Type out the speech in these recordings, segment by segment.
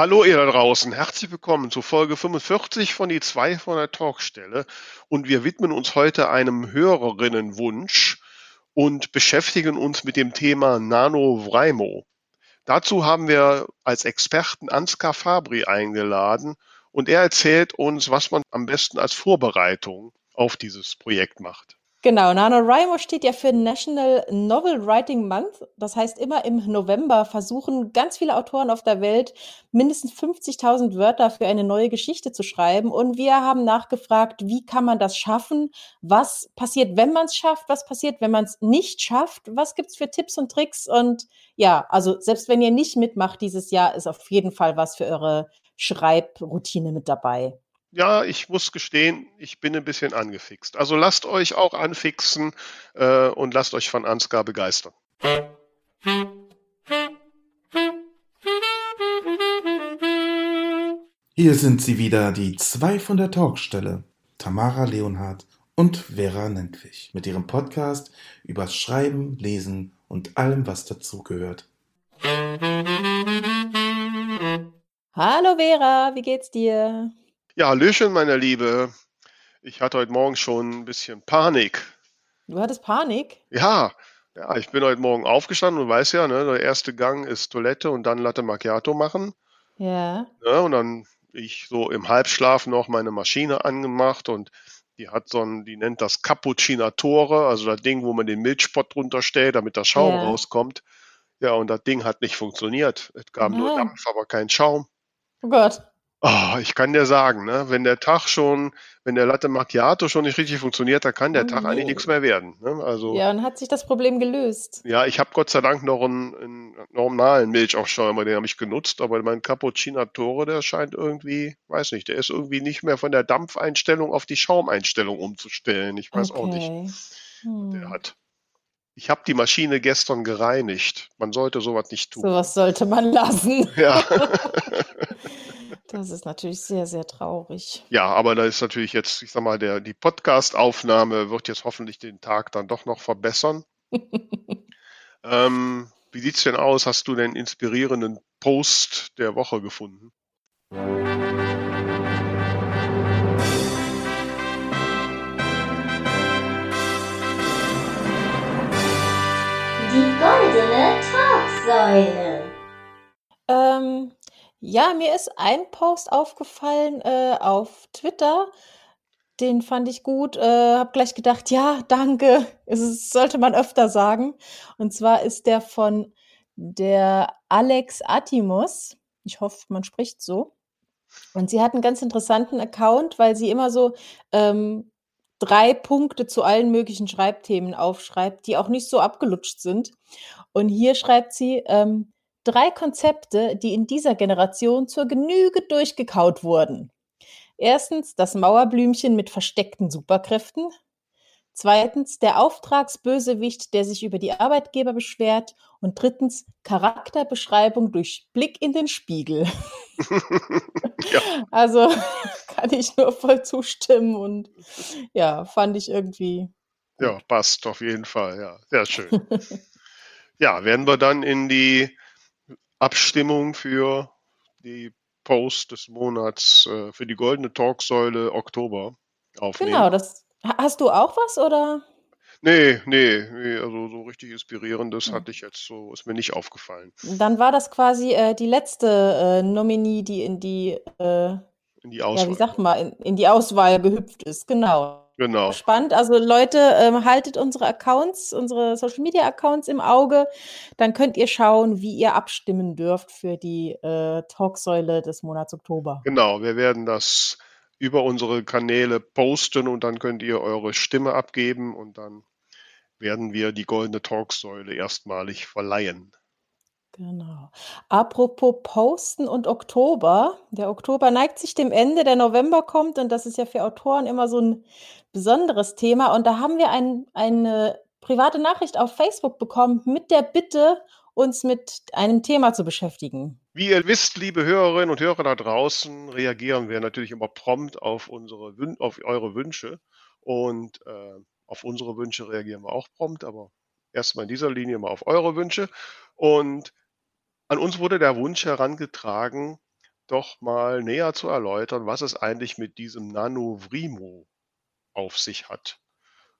Hallo ihr da draußen, herzlich willkommen zu Folge 45 von die 2 von der Talkstelle und wir widmen uns heute einem Hörerinnenwunsch und beschäftigen uns mit dem Thema NaNoWriMo. Dazu haben wir als Experten Ansgar Fabri eingeladen und er erzählt uns, was man am besten als Vorbereitung auf dieses Projekt macht. Genau, NaNoWriMo steht ja für National Novel Writing Month. Das heißt, immer im November versuchen ganz viele Autoren auf der Welt mindestens 50.000 Wörter für eine neue Geschichte zu schreiben. Und wir haben nachgefragt, wie kann man das schaffen? Was passiert, wenn man es schafft? Was passiert, wenn man es nicht schafft? Was gibt's für Tipps und Tricks? Und ja, also selbst wenn ihr nicht mitmacht dieses Jahr, ist auf jeden Fall was für eure Schreibroutine mit dabei ja, ich muss gestehen, ich bin ein bisschen angefixt. Also lasst euch auch anfixen äh, und lasst euch von Ansgar begeistern. Hier sind sie wieder, die zwei von der Talkstelle, Tamara Leonhardt und Vera Nentwich, mit ihrem Podcast übers Schreiben, Lesen und allem, was dazugehört. Hallo Vera, wie geht's dir? Ja, Hallöchen, meine Liebe. Ich hatte heute Morgen schon ein bisschen Panik. Du hattest Panik? Ja, ja, ich bin heute Morgen aufgestanden und weiß ja, ne, der erste Gang ist Toilette und dann Latte Macchiato machen. Ja. Ne, und dann ich so im Halbschlaf noch meine Maschine angemacht und die hat so ein, die nennt das Cappuccinatore, also das Ding, wo man den Milchspott drunter stellt, damit der Schaum ja. rauskommt. Ja, und das Ding hat nicht funktioniert. Es gab Nein. nur Dampf, aber kein Schaum. Oh Gott. Oh, ich kann dir sagen, ne, wenn der Tag schon, wenn der Latte Macchiato schon nicht richtig funktioniert, dann kann der Oh Tag eigentlich nichts mehr werden. Ne? Also Ja, und hat sich das Problem gelöst? ja, ich habe Gott sei Dank noch einen, einen normalen Milchaufschäumer, den habe ich genutzt, aber mein Cappuccinatore, der scheint irgendwie, weiß nicht, der ist irgendwie nicht mehr von der Dampfeinstellung auf die Schaumeinstellung umzustellen. Ich weiß auch nicht, Okay. was der Hm. hat. Ich habe die Maschine gestern gereinigt. Man sollte sowas nicht tun. Sowas sollte man lassen. Ja. Das ist natürlich sehr, sehr traurig. Ja, aber da ist natürlich jetzt, ich sag mal, der, die Podcast-Aufnahme wird jetzt hoffentlich den Tag dann doch noch verbessern. Ähm, wie sieht's denn aus? Hast du den inspirierenden Post der Woche gefunden? Die goldene Talksäule. Ähm, ja, mir ist ein Post aufgefallen äh, auf Twitter. Den fand ich gut. Äh, hab gleich gedacht, ja, danke. Es sollte man öfter sagen. Und zwar ist der von der Alex Atimus. Ich hoffe, man spricht so. Und sie hat einen ganz interessanten Account, weil sie immer so ähm, drei Punkte zu allen möglichen Schreibthemen aufschreibt, die auch nicht so abgelutscht sind. Und hier schreibt sie ähm, drei Konzepte, die in dieser Generation zur Genüge durchgekaut wurden. Erstens das Mauerblümchen mit versteckten Superkräften. Zweitens der Auftragsbösewicht, der sich über die Arbeitgeber beschwert. Und drittens Charakterbeschreibung durch Blick in den Spiegel. Ja. Also kann ich nur voll zustimmen und ja, fand ich irgendwie. Ja, passt auf jeden Fall. Ja, sehr schön. Ja, werden wir dann in die Abstimmung für die Post des Monats äh, für die goldene Talksäule Oktober aufnehmen. Genau, das. Ha- Hast du auch was oder? Nee, nee, nee, also so richtig inspirierendes Hm. hatte ich jetzt so, ist mir nicht aufgefallen. Dann war das quasi äh, die letzte äh, Nominie, die in die, äh, In die ja, wie Auswahl. sagt man, in, in die Auswahl gehüpft ist. Genau. Genau. Spannend. Also Leute, ähm, haltet unsere Accounts, unsere Social Media Accounts im Auge. Dann könnt ihr schauen, wie ihr abstimmen dürft für die äh, Talksäule des Monats Oktober. Genau, wir werden das über unsere Kanäle posten und dann könnt ihr eure Stimme abgeben und dann werden wir die goldene Talksäule erstmalig verleihen. Genau. Apropos Posten und Oktober. Der Oktober neigt sich dem Ende, der November kommt und das ist ja für Autoren immer so ein besonderes Thema. Und da haben wir ein, eine private Nachricht auf Facebook bekommen mit der Bitte, uns mit einem Thema zu beschäftigen. Wie ihr wisst, liebe Hörerinnen und Hörer da draußen, reagieren wir natürlich immer prompt auf, unsere, auf eure Wünsche und äh, auf unsere Wünsche reagieren wir auch prompt, aber erstmal in dieser Linie mal auf eure Wünsche. Und an uns wurde der Wunsch herangetragen, doch mal näher zu erläutern, was es eigentlich mit diesem Nanovrimo auf sich hat.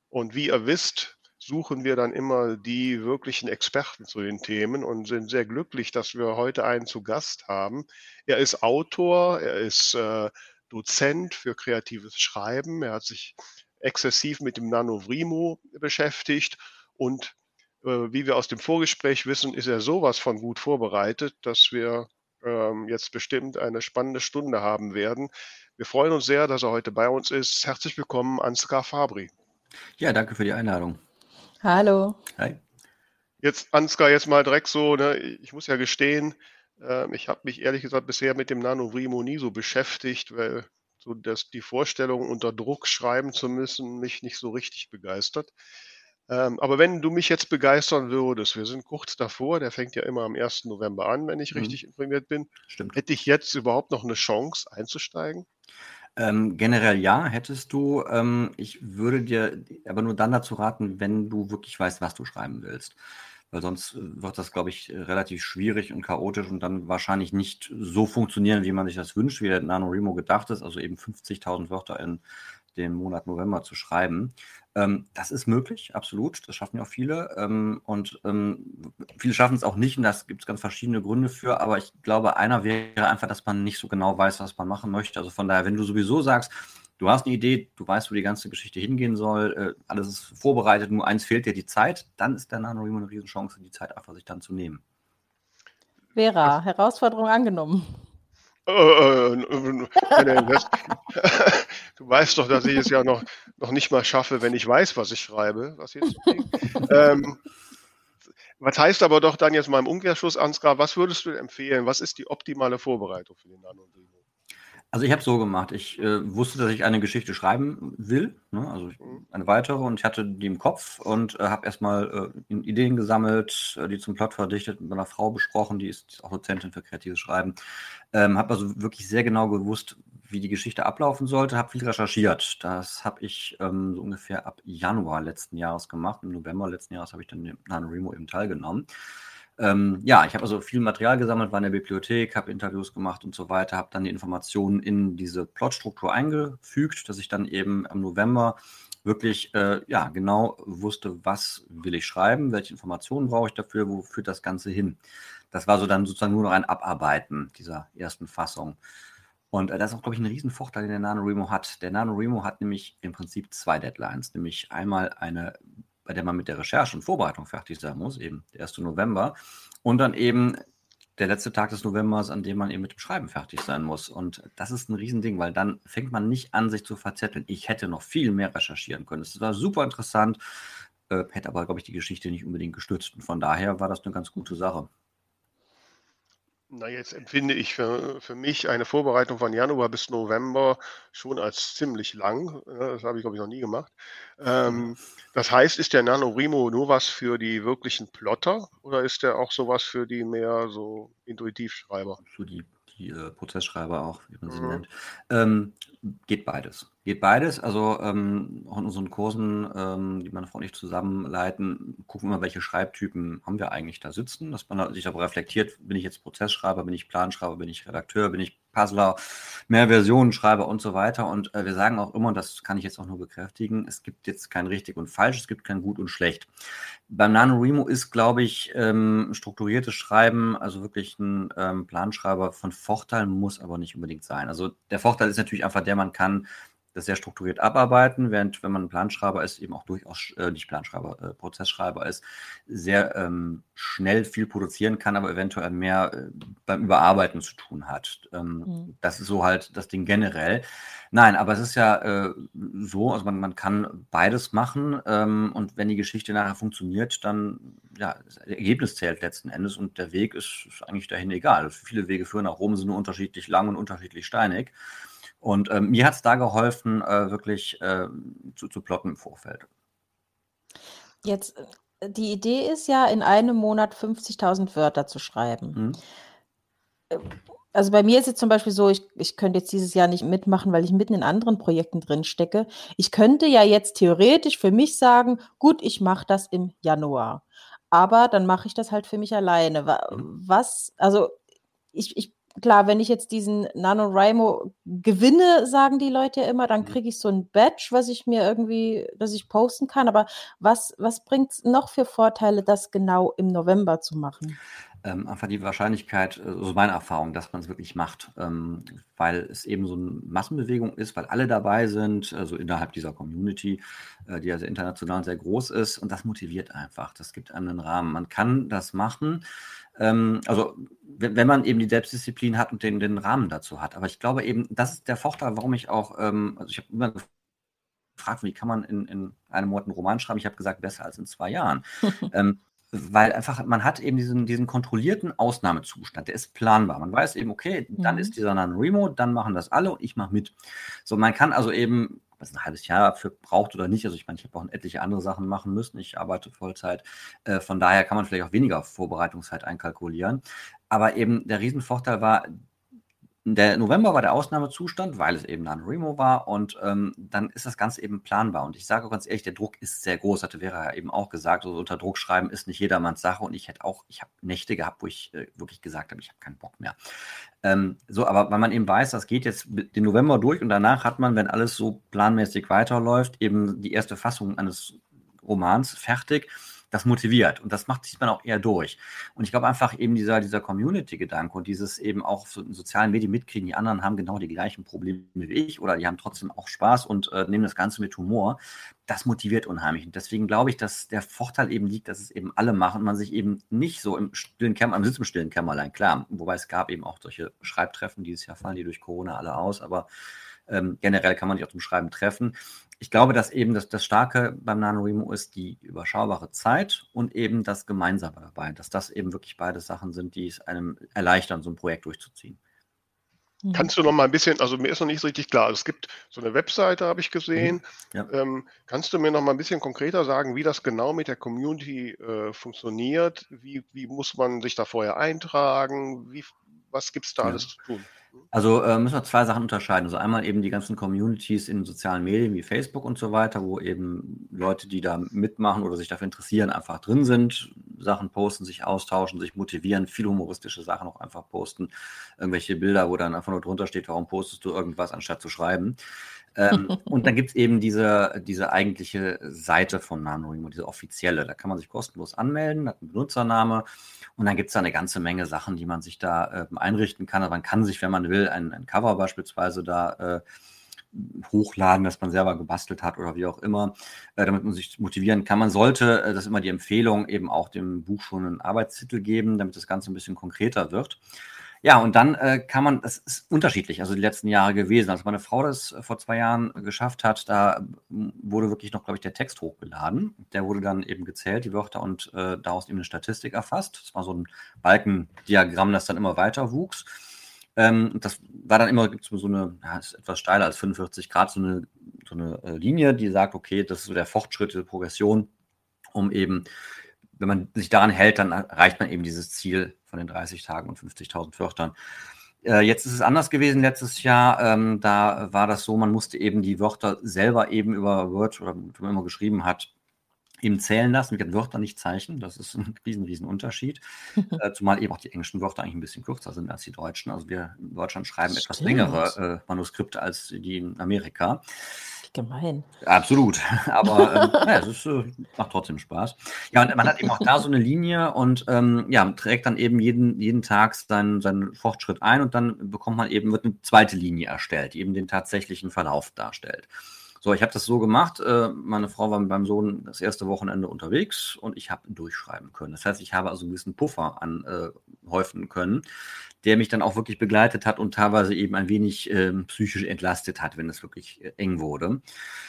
Und wie ihr wisst, suchen wir dann immer die wirklichen Experten zu den Themen und sind sehr glücklich, dass wir heute einen zu Gast haben. Er ist Autor, er ist äh, Dozent für kreatives Schreiben, er hat sich exzessiv mit dem Nanovrimo beschäftigt und wie wir aus dem Vorgespräch wissen, ist er sowas von gut vorbereitet, dass wir ähm, jetzt bestimmt eine spannende Stunde haben werden. Wir freuen uns sehr, dass er heute bei uns ist. Herzlich willkommen, Ansgar Fabri. Ja, danke für die Einladung. Hallo. Hi. Jetzt, Ansgar, jetzt mal direkt so, ne, ich muss ja gestehen, äh, ich habe mich ehrlich gesagt bisher mit dem Nanovrimo nie so beschäftigt, weil so dass die Vorstellung, unter Druck schreiben zu müssen, mich nicht so richtig begeistert. Ähm, aber wenn du mich jetzt begeistern würdest, wir sind kurz davor, der fängt ja immer am 1. November an, wenn ich Mhm. richtig informiert bin. Stimmt. Hätte ich jetzt überhaupt noch eine Chance einzusteigen? Ähm, generell ja, hättest du. Ähm, ich würde dir aber nur dann dazu raten, wenn du wirklich weißt, was du schreiben willst. Weil sonst äh, wird das, glaube ich, relativ schwierig und chaotisch und dann wahrscheinlich nicht so funktionieren, wie man sich das wünscht, wie der NaNoWriMo gedacht ist, also eben 50.000 Wörter in dem Monat November zu schreiben. Ähm, das ist möglich, absolut. Das schaffen ja auch viele. Ähm, und ähm, viele schaffen es auch nicht und das gibt es ganz verschiedene Gründe für. Aber ich glaube, einer wäre einfach, dass man nicht so genau weiß, was man machen möchte. Also von daher, wenn du sowieso sagst, du hast eine Idee, du weißt, wo die ganze Geschichte hingehen soll, äh, alles ist vorbereitet, nur eins fehlt dir die Zeit, dann ist der NaNoWriMo eine Riesenchance, die Zeit einfach sich dann zu nehmen. Vera, Herausforderung angenommen. Äh, äh, äh, das, du weißt doch, dass ich es ja noch, noch nicht mal schaffe, wenn ich weiß, was ich schreibe, was jetzt ähm, Was heißt aber doch dann jetzt mal im Umkehrschluss, Ansgar, was würdest du empfehlen? Was ist die optimale Vorbereitung für den NaNoWriMo? Also ich habe so gemacht. Ich äh, wusste, dass ich eine Geschichte schreiben will, ne? also ich, Mhm. eine weitere, und ich hatte die im Kopf und äh, habe erstmal äh, Ideen gesammelt, äh, die zum Plot verdichtet, mit meiner Frau besprochen, die ist auch Dozentin für kreatives Schreiben. Ähm, habe also wirklich sehr genau gewusst, wie die Geschichte ablaufen sollte, habe viel recherchiert. Das habe ich ähm, so ungefähr ab Januar letzten Jahres gemacht. Im November letzten Jahres habe ich dann im NaNoWriMo eben teilgenommen. Ähm, ja, ich habe also viel Material gesammelt, war in der Bibliothek, habe Interviews gemacht und so weiter, habe dann die Informationen in diese Plotstruktur eingefügt, dass ich dann eben im November wirklich äh, ja genau wusste, was will ich schreiben, welche Informationen brauche ich dafür, wo führt das Ganze hin. Das war so dann sozusagen nur noch ein Abarbeiten dieser ersten Fassung. Und äh, das ist auch, glaube ich, ein Riesenvorteil, den der NaNoWriMo hat. Der NaNoWriMo hat nämlich im Prinzip zwei Deadlines, nämlich einmal eine bei der man mit der Recherche und Vorbereitung fertig sein muss, eben der 1. November. Und dann eben der letzte Tag des Novembers, an dem man eben mit dem Schreiben fertig sein muss. Und das ist ein Riesending, weil dann fängt man nicht an, sich zu verzetteln. Ich hätte noch viel mehr recherchieren können. Es war super interessant, äh, hätte aber, glaube ich, die Geschichte nicht unbedingt gestützt. Und von daher war das eine ganz gute Sache. Na, jetzt empfinde ich für, für mich eine Vorbereitung von Januar bis November schon als ziemlich lang. Das habe ich, glaube ich, noch nie gemacht. Ähm, das heißt, ist der NaNoWriMo nur was für die wirklichen Plotter oder ist der auch sowas für die mehr so Intuitivschreiber? Die, die äh, Prozessschreiber auch, wie man sie Mhm. nennt. Ähm, geht beides. Geht beides. Also ähm, auch in unseren Kursen, ähm, die meine Frau und ich zusammen leiten, gucken wir mal, welche Schreibtypen haben wir eigentlich da sitzen, dass man sich darüber reflektiert, bin ich jetzt Prozessschreiber, bin ich Planschreiber, bin ich Redakteur, bin ich Puzzler, mehr Versionen schreiber und so weiter. Und äh, wir sagen auch immer, und das kann ich jetzt auch nur bekräftigen, es gibt jetzt kein richtig und falsch, es gibt kein gut und schlecht. Beim NaNoWriMo ist, glaube ich, ähm, strukturiertes Schreiben, also wirklich ein ähm, Planschreiber von Vorteil, muss aber nicht unbedingt sein. Also der Vorteil ist natürlich einfach der, man kann das sehr strukturiert abarbeiten, während wenn man ein Planschreiber ist, eben auch durchaus, äh, nicht Planschreiber, äh, Prozessschreiber ist, sehr ähm, schnell viel produzieren kann, aber eventuell mehr äh, beim Überarbeiten zu tun hat. Ähm, Mhm. Das ist so halt das Ding generell. Nein, aber es ist ja äh, so, also man, man kann beides machen ähm, und wenn die Geschichte nachher funktioniert, dann, ja, das Ergebnis zählt letzten Endes und der Weg ist, ist eigentlich dahin egal. Viele Wege führen nach Rom, sind nur unterschiedlich lang und unterschiedlich steinig. Und ähm, mir hat es da geholfen, äh, wirklich äh, zu, zu plotten im Vorfeld. Jetzt, äh, die Idee ist ja, in einem Monat 50.000 Wörter zu schreiben. Mhm. Also bei mir ist es zum Beispiel so, ich, ich könnte jetzt dieses Jahr nicht mitmachen, weil ich mitten in anderen Projekten drin stecke. Ich könnte ja jetzt theoretisch für mich sagen, gut, ich mache das im Januar. Aber dann mache ich das halt für mich alleine. Mhm. Was, also ich, ich klar, wenn ich jetzt diesen NaNoWriMo gewinne, sagen die Leute ja immer, dann Mhm. kriege ich so ein Badge, was ich mir irgendwie dass ich posten kann. Aber was was bringt's noch für Vorteile, das genau im November zu machen? Ähm, einfach die Wahrscheinlichkeit, äh, so meine Erfahrung, dass man es wirklich macht, ähm, weil es eben so 'ne Massenbewegung ist, weil alle dabei sind, also innerhalb dieser Community, äh, die ja sehr international und sehr groß ist und das motiviert einfach. Das gibt einem 'nen Rahmen. Man kann das machen, ähm, also we wenn man eben die Selbstdisziplin hat und den den Rahmen dazu hat. Aber ich glaube eben, das ist der Vorteil, warum ich auch, ähm also ich habe immer gefragt, wie kann man in in einem Monat 'n Roman schreiben? Ich habe gesagt: „Besser als in 2 Jahren.“ Ähm, weil einfach man hat eben diesen diesen kontrollierten Ausnahmezustand, der ist planbar. Man weiß eben, okay, dann Mhm. ist dieser NaNoWriMo, dann machen das alle und ich mache mit. So, man kann also eben ob man's 'n halbes Jahr dafür braucht oder nicht also ich meine, ich habe auch etliche andere Sachen machen müssen. Ich arbeite Vollzeit. Äh, von daher kann man vielleicht auch weniger Vorbereitungszeit einkalkulieren. Aber eben der Riesenvorteil war der November war der Ausnahmezustand, weil es eben NaNoWriMo war und, ähm, dann ist das Ganze eben planbar. Und ich sage ganz ehrlich, der Druck ist sehr groß, hatte Vera ja eben auch gesagt, so unter Druck schreiben ist nicht jedermanns Sache und ich hätte auch ich habe Nächte gehabt, wo ich, äh, wirklich gesagt habe: „Ich habe keinen Bock mehr.“ Ähm, so, aber weil man eben weiß, das geht jetzt den November durch und danach hat man, wenn alles so planmäßig weiterläuft, eben die erste Fassung eines Romans fertig. Das motiviert und das macht zieht man auch eher durch. Und ich glaube einfach eben dieser dieser Community-Gedanke und dieses eben auch so in sozialen Medien mitkriegen, die anderen haben genau die gleichen Probleme wie ich oder die haben trotzdem auch Spaß und, äh, nehmen das Ganze mit Humor. Das motiviert unheimlich. Und deswegen glaube ich, dass der Vorteil eben liegt, dass es eben alle machen, man sich eben nicht so im stillen Kämmer man sitzt im stillen Kämmerlein, klar. Wobei es gab eben auch solche Schreibtreffen. Dieses Jahr fallen die durch Corona alle aus, aber, ähm, generell kann man sich auch zum Schreiben treffen. Ich glaube, dass eben das das Starke beim NaNoWriMo ist die überschaubare Zeit und eben das Gemeinsame dabei, dass das eben wirklich beide Sachen sind, die es einem erleichtern, so 'n Projekt durchzuziehen. Mhm. Kannst du noch mal 'n bisschen also, mir ist noch nicht so richtig klar. Also, es gibt so 'ne Webseite, habe ich gesehen. Mhm. Ja. Ähm, kannst du mir noch mal 'n bisschen konkreter sagen, wie das genau mit der Community, äh, funktioniert? Wie wie muss man sich da vorher eintragen? Wie was gibt's da Ja. alles zu tun? Mhm. Also, äh, müssen wir 2 Sachen unterscheiden. Also, einmal eben die ganzen Communities in sozialen Medien wie Facebook und so weiter, wo eben Leute, die da mitmachen oder sich dafür interessieren, einfach drin sind, Sachen posten, sich austauschen, sich motivieren, viel humoristische Sachen auch einfach posten. Irgendwelche Bilder, wo dann einfach nur drunter steht: „Warum postest du irgendwas, anstatt zu schreiben?“ Ähm, und dann gibt's eben diese diese eigentliche Seite von NaNoWriMo, diese offizielle. Da kann man sich kostenlos anmelden, hat 'n Benutzername und dann gibt's da 'ne ganze Menge Sachen, die man sich da, ähm, einrichten kann. Aber man kann sich, wenn man will, ein ein Cover beispielsweise da, äh, hochladen, das man selber gebastelt hat oder wie auch immer, äh, damit man sich motivieren kann. Man sollte, äh, das ist immer die Empfehlung, eben auch dem Buch schon 'nen Arbeitstitel geben, damit das Ganze 'n bisschen konkreter wird. Ja, und dann, äh, kann man das ist unterschiedlich, also die letzten Jahre gewesen. Als meine Frau das vor 2 Jahren geschafft hat, da w wurde wirklich noch, glaube ich, der Text hochgeladen. Der wurde dann eben gezählt, die Wörter und, äh, daraus eben 'ne Statistik erfasst. Das war so 'n Balkendiagramm, das dann immer weiter wuchs. Ähm, das war dann immer so 'ne ja, ist etwas steiler als 45 Grad, so 'ne so 'ne, äh, Linie, die sagt: „Okay, das ist so der Fortschritt, diese Progression“, um eben wenn man sich daran hält, dann erreicht man eben dieses Ziel von den 30 Tagen und 50.000 Wörtern. Äh, jetzt ist es anders gewesen letztes Jahr. Ähm, da war das so, man musste eben die Wörter selber eben über Word oder wie man immer geschrieben hat, eben zählen lassen. Wir hatten Wörter, nicht Zeichen. Das ist 'n riesen riesen Unterschied. Äh, zumal eben auch die englischen Wörter eigentlich 'n bisschen kürzer sind als die deutschen. Also, wir in Deutschland schreiben etwas Stimmt. längere, äh, Manuskripte als die in Amerika. Gemein. Absolut. Aber, ähm, na ja, es ist, äh macht trotzdem Spaß. Ja, und man hat eben auch da so 'ne Linie und, ähm, ja, trägt dann eben jeden jeden Tag seinen seinen Fortschritt ein und dann bekommt man eben wird 'ne zweite Linie erstellt, die eben den tatsächlichen Verlauf darstellt. So, ich habe das so gemacht, äh, meine Frau war mit meinem Sohn das erste Wochenende unterwegs und ich habe durchschreiben können. Das heißt, ich habe also 'n gewissen Puffer an äh, können, der mich dann auch wirklich begleitet hat und teilweise eben ein wenig, ähm, psychisch entlastet hat, wenn es wirklich, äh, eng wurde.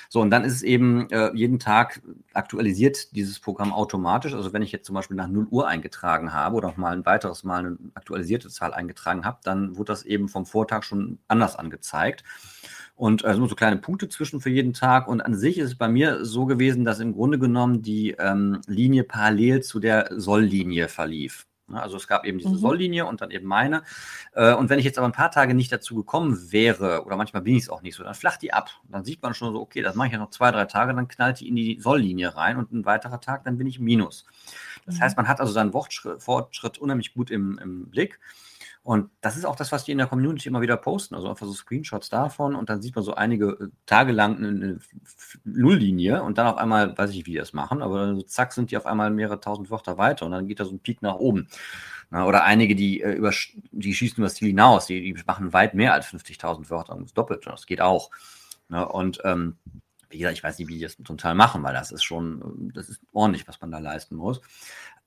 So, und dann ist es eben, äh, jeden Tag aktualisiert dieses Programm automatisch. Also, wenn ich jetzt zum Beispiel nach 0:00 eingetragen habe oder auch mal 'n weiteres Mal 'ne aktualisierte Zahl eingetragen habe, dann wurde das eben vom Vortag schon anders angezeigt. Und, äh, immer so kleine Punkte zwischen für jeden Tag. Und an sich ist es bei mir so gewesen, dass im Grunde genommen die, ähm, Linie parallel zu der Soll-Linie verlief? Also, es gab eben diese Mhm. Soll-Linie und dann eben meine. Äh, und wenn ich jetzt aber 'n paar Tage nicht dazu gekommen wäre oder manchmal bin ich's auch nicht so, dann flacht die ab. Dann sieht man schon so: „Okay, das mache ich ja noch 2, 3 Tage, dann knallt die in die Soll-Linie rein und 'n weiterer Tag, dann bin ich Minus.“ Das Mhm. heißt, man hat also seinen Fortschritt unheimlich gut im im Blick. Und das ist auch das, was die in der Community immer wieder posten. Also einfach so Screenshots davon und dann sieht man so einige äh, Tage lang eine, Nulllinie und dann auf einmal, weiß ich, wie die das machen, aber so zack sind die auf einmal mehrere tausend Wörter weiter und dann geht da so ein Peak nach oben. Na, oder einige, die, äh, über, die schießen über das Ziel hinaus, die, die machen weit mehr als 50.000 Wörter das doppelt. Das geht auch. Na, und ähm, wie gesagt, ich weiß nicht, wie die das zum Teil machen, weil das ist schon, das ist ordentlich, was man da leisten muss.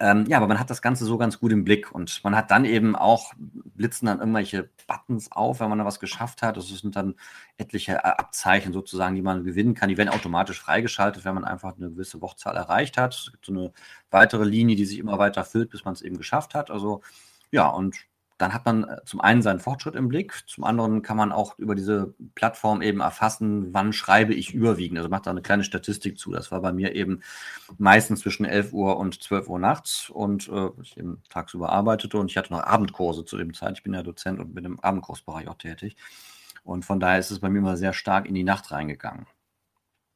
Ähm, ja, aber man hat das Ganze so ganz gut im Blick und man hat dann eben auch, blitzen dann irgendwelche Buttons auf, wenn man da was geschafft hat. Das sind dann etliche äh, Abzeichen sozusagen, die man gewinnen kann. Die werden automatisch freigeschaltet, wenn man einfach eine gewisse Wortzahl erreicht hat. Es gibt so eine weitere Linie, die sich immer weiter füllt, bis man es eben geschafft hat. Also ja, und dann hat man äh, zum einen seinen Fortschritt im Blick, zum anderen kann man auch über diese Plattform eben erfassen, wann schreibe ich überwiegend. Also macht da eine kleine Statistik zu. Das war bei mir eben meistens zwischen 11 Uhr und 12 Uhr nachts und äh, ich eben tagsüber arbeitete und ich hatte noch Abendkurse zu dem Zeit. Ich bin ja Dozent und bin im Abendkursbereich auch tätig. Und von daher ist es bei mir immer sehr stark in die Nacht reingegangen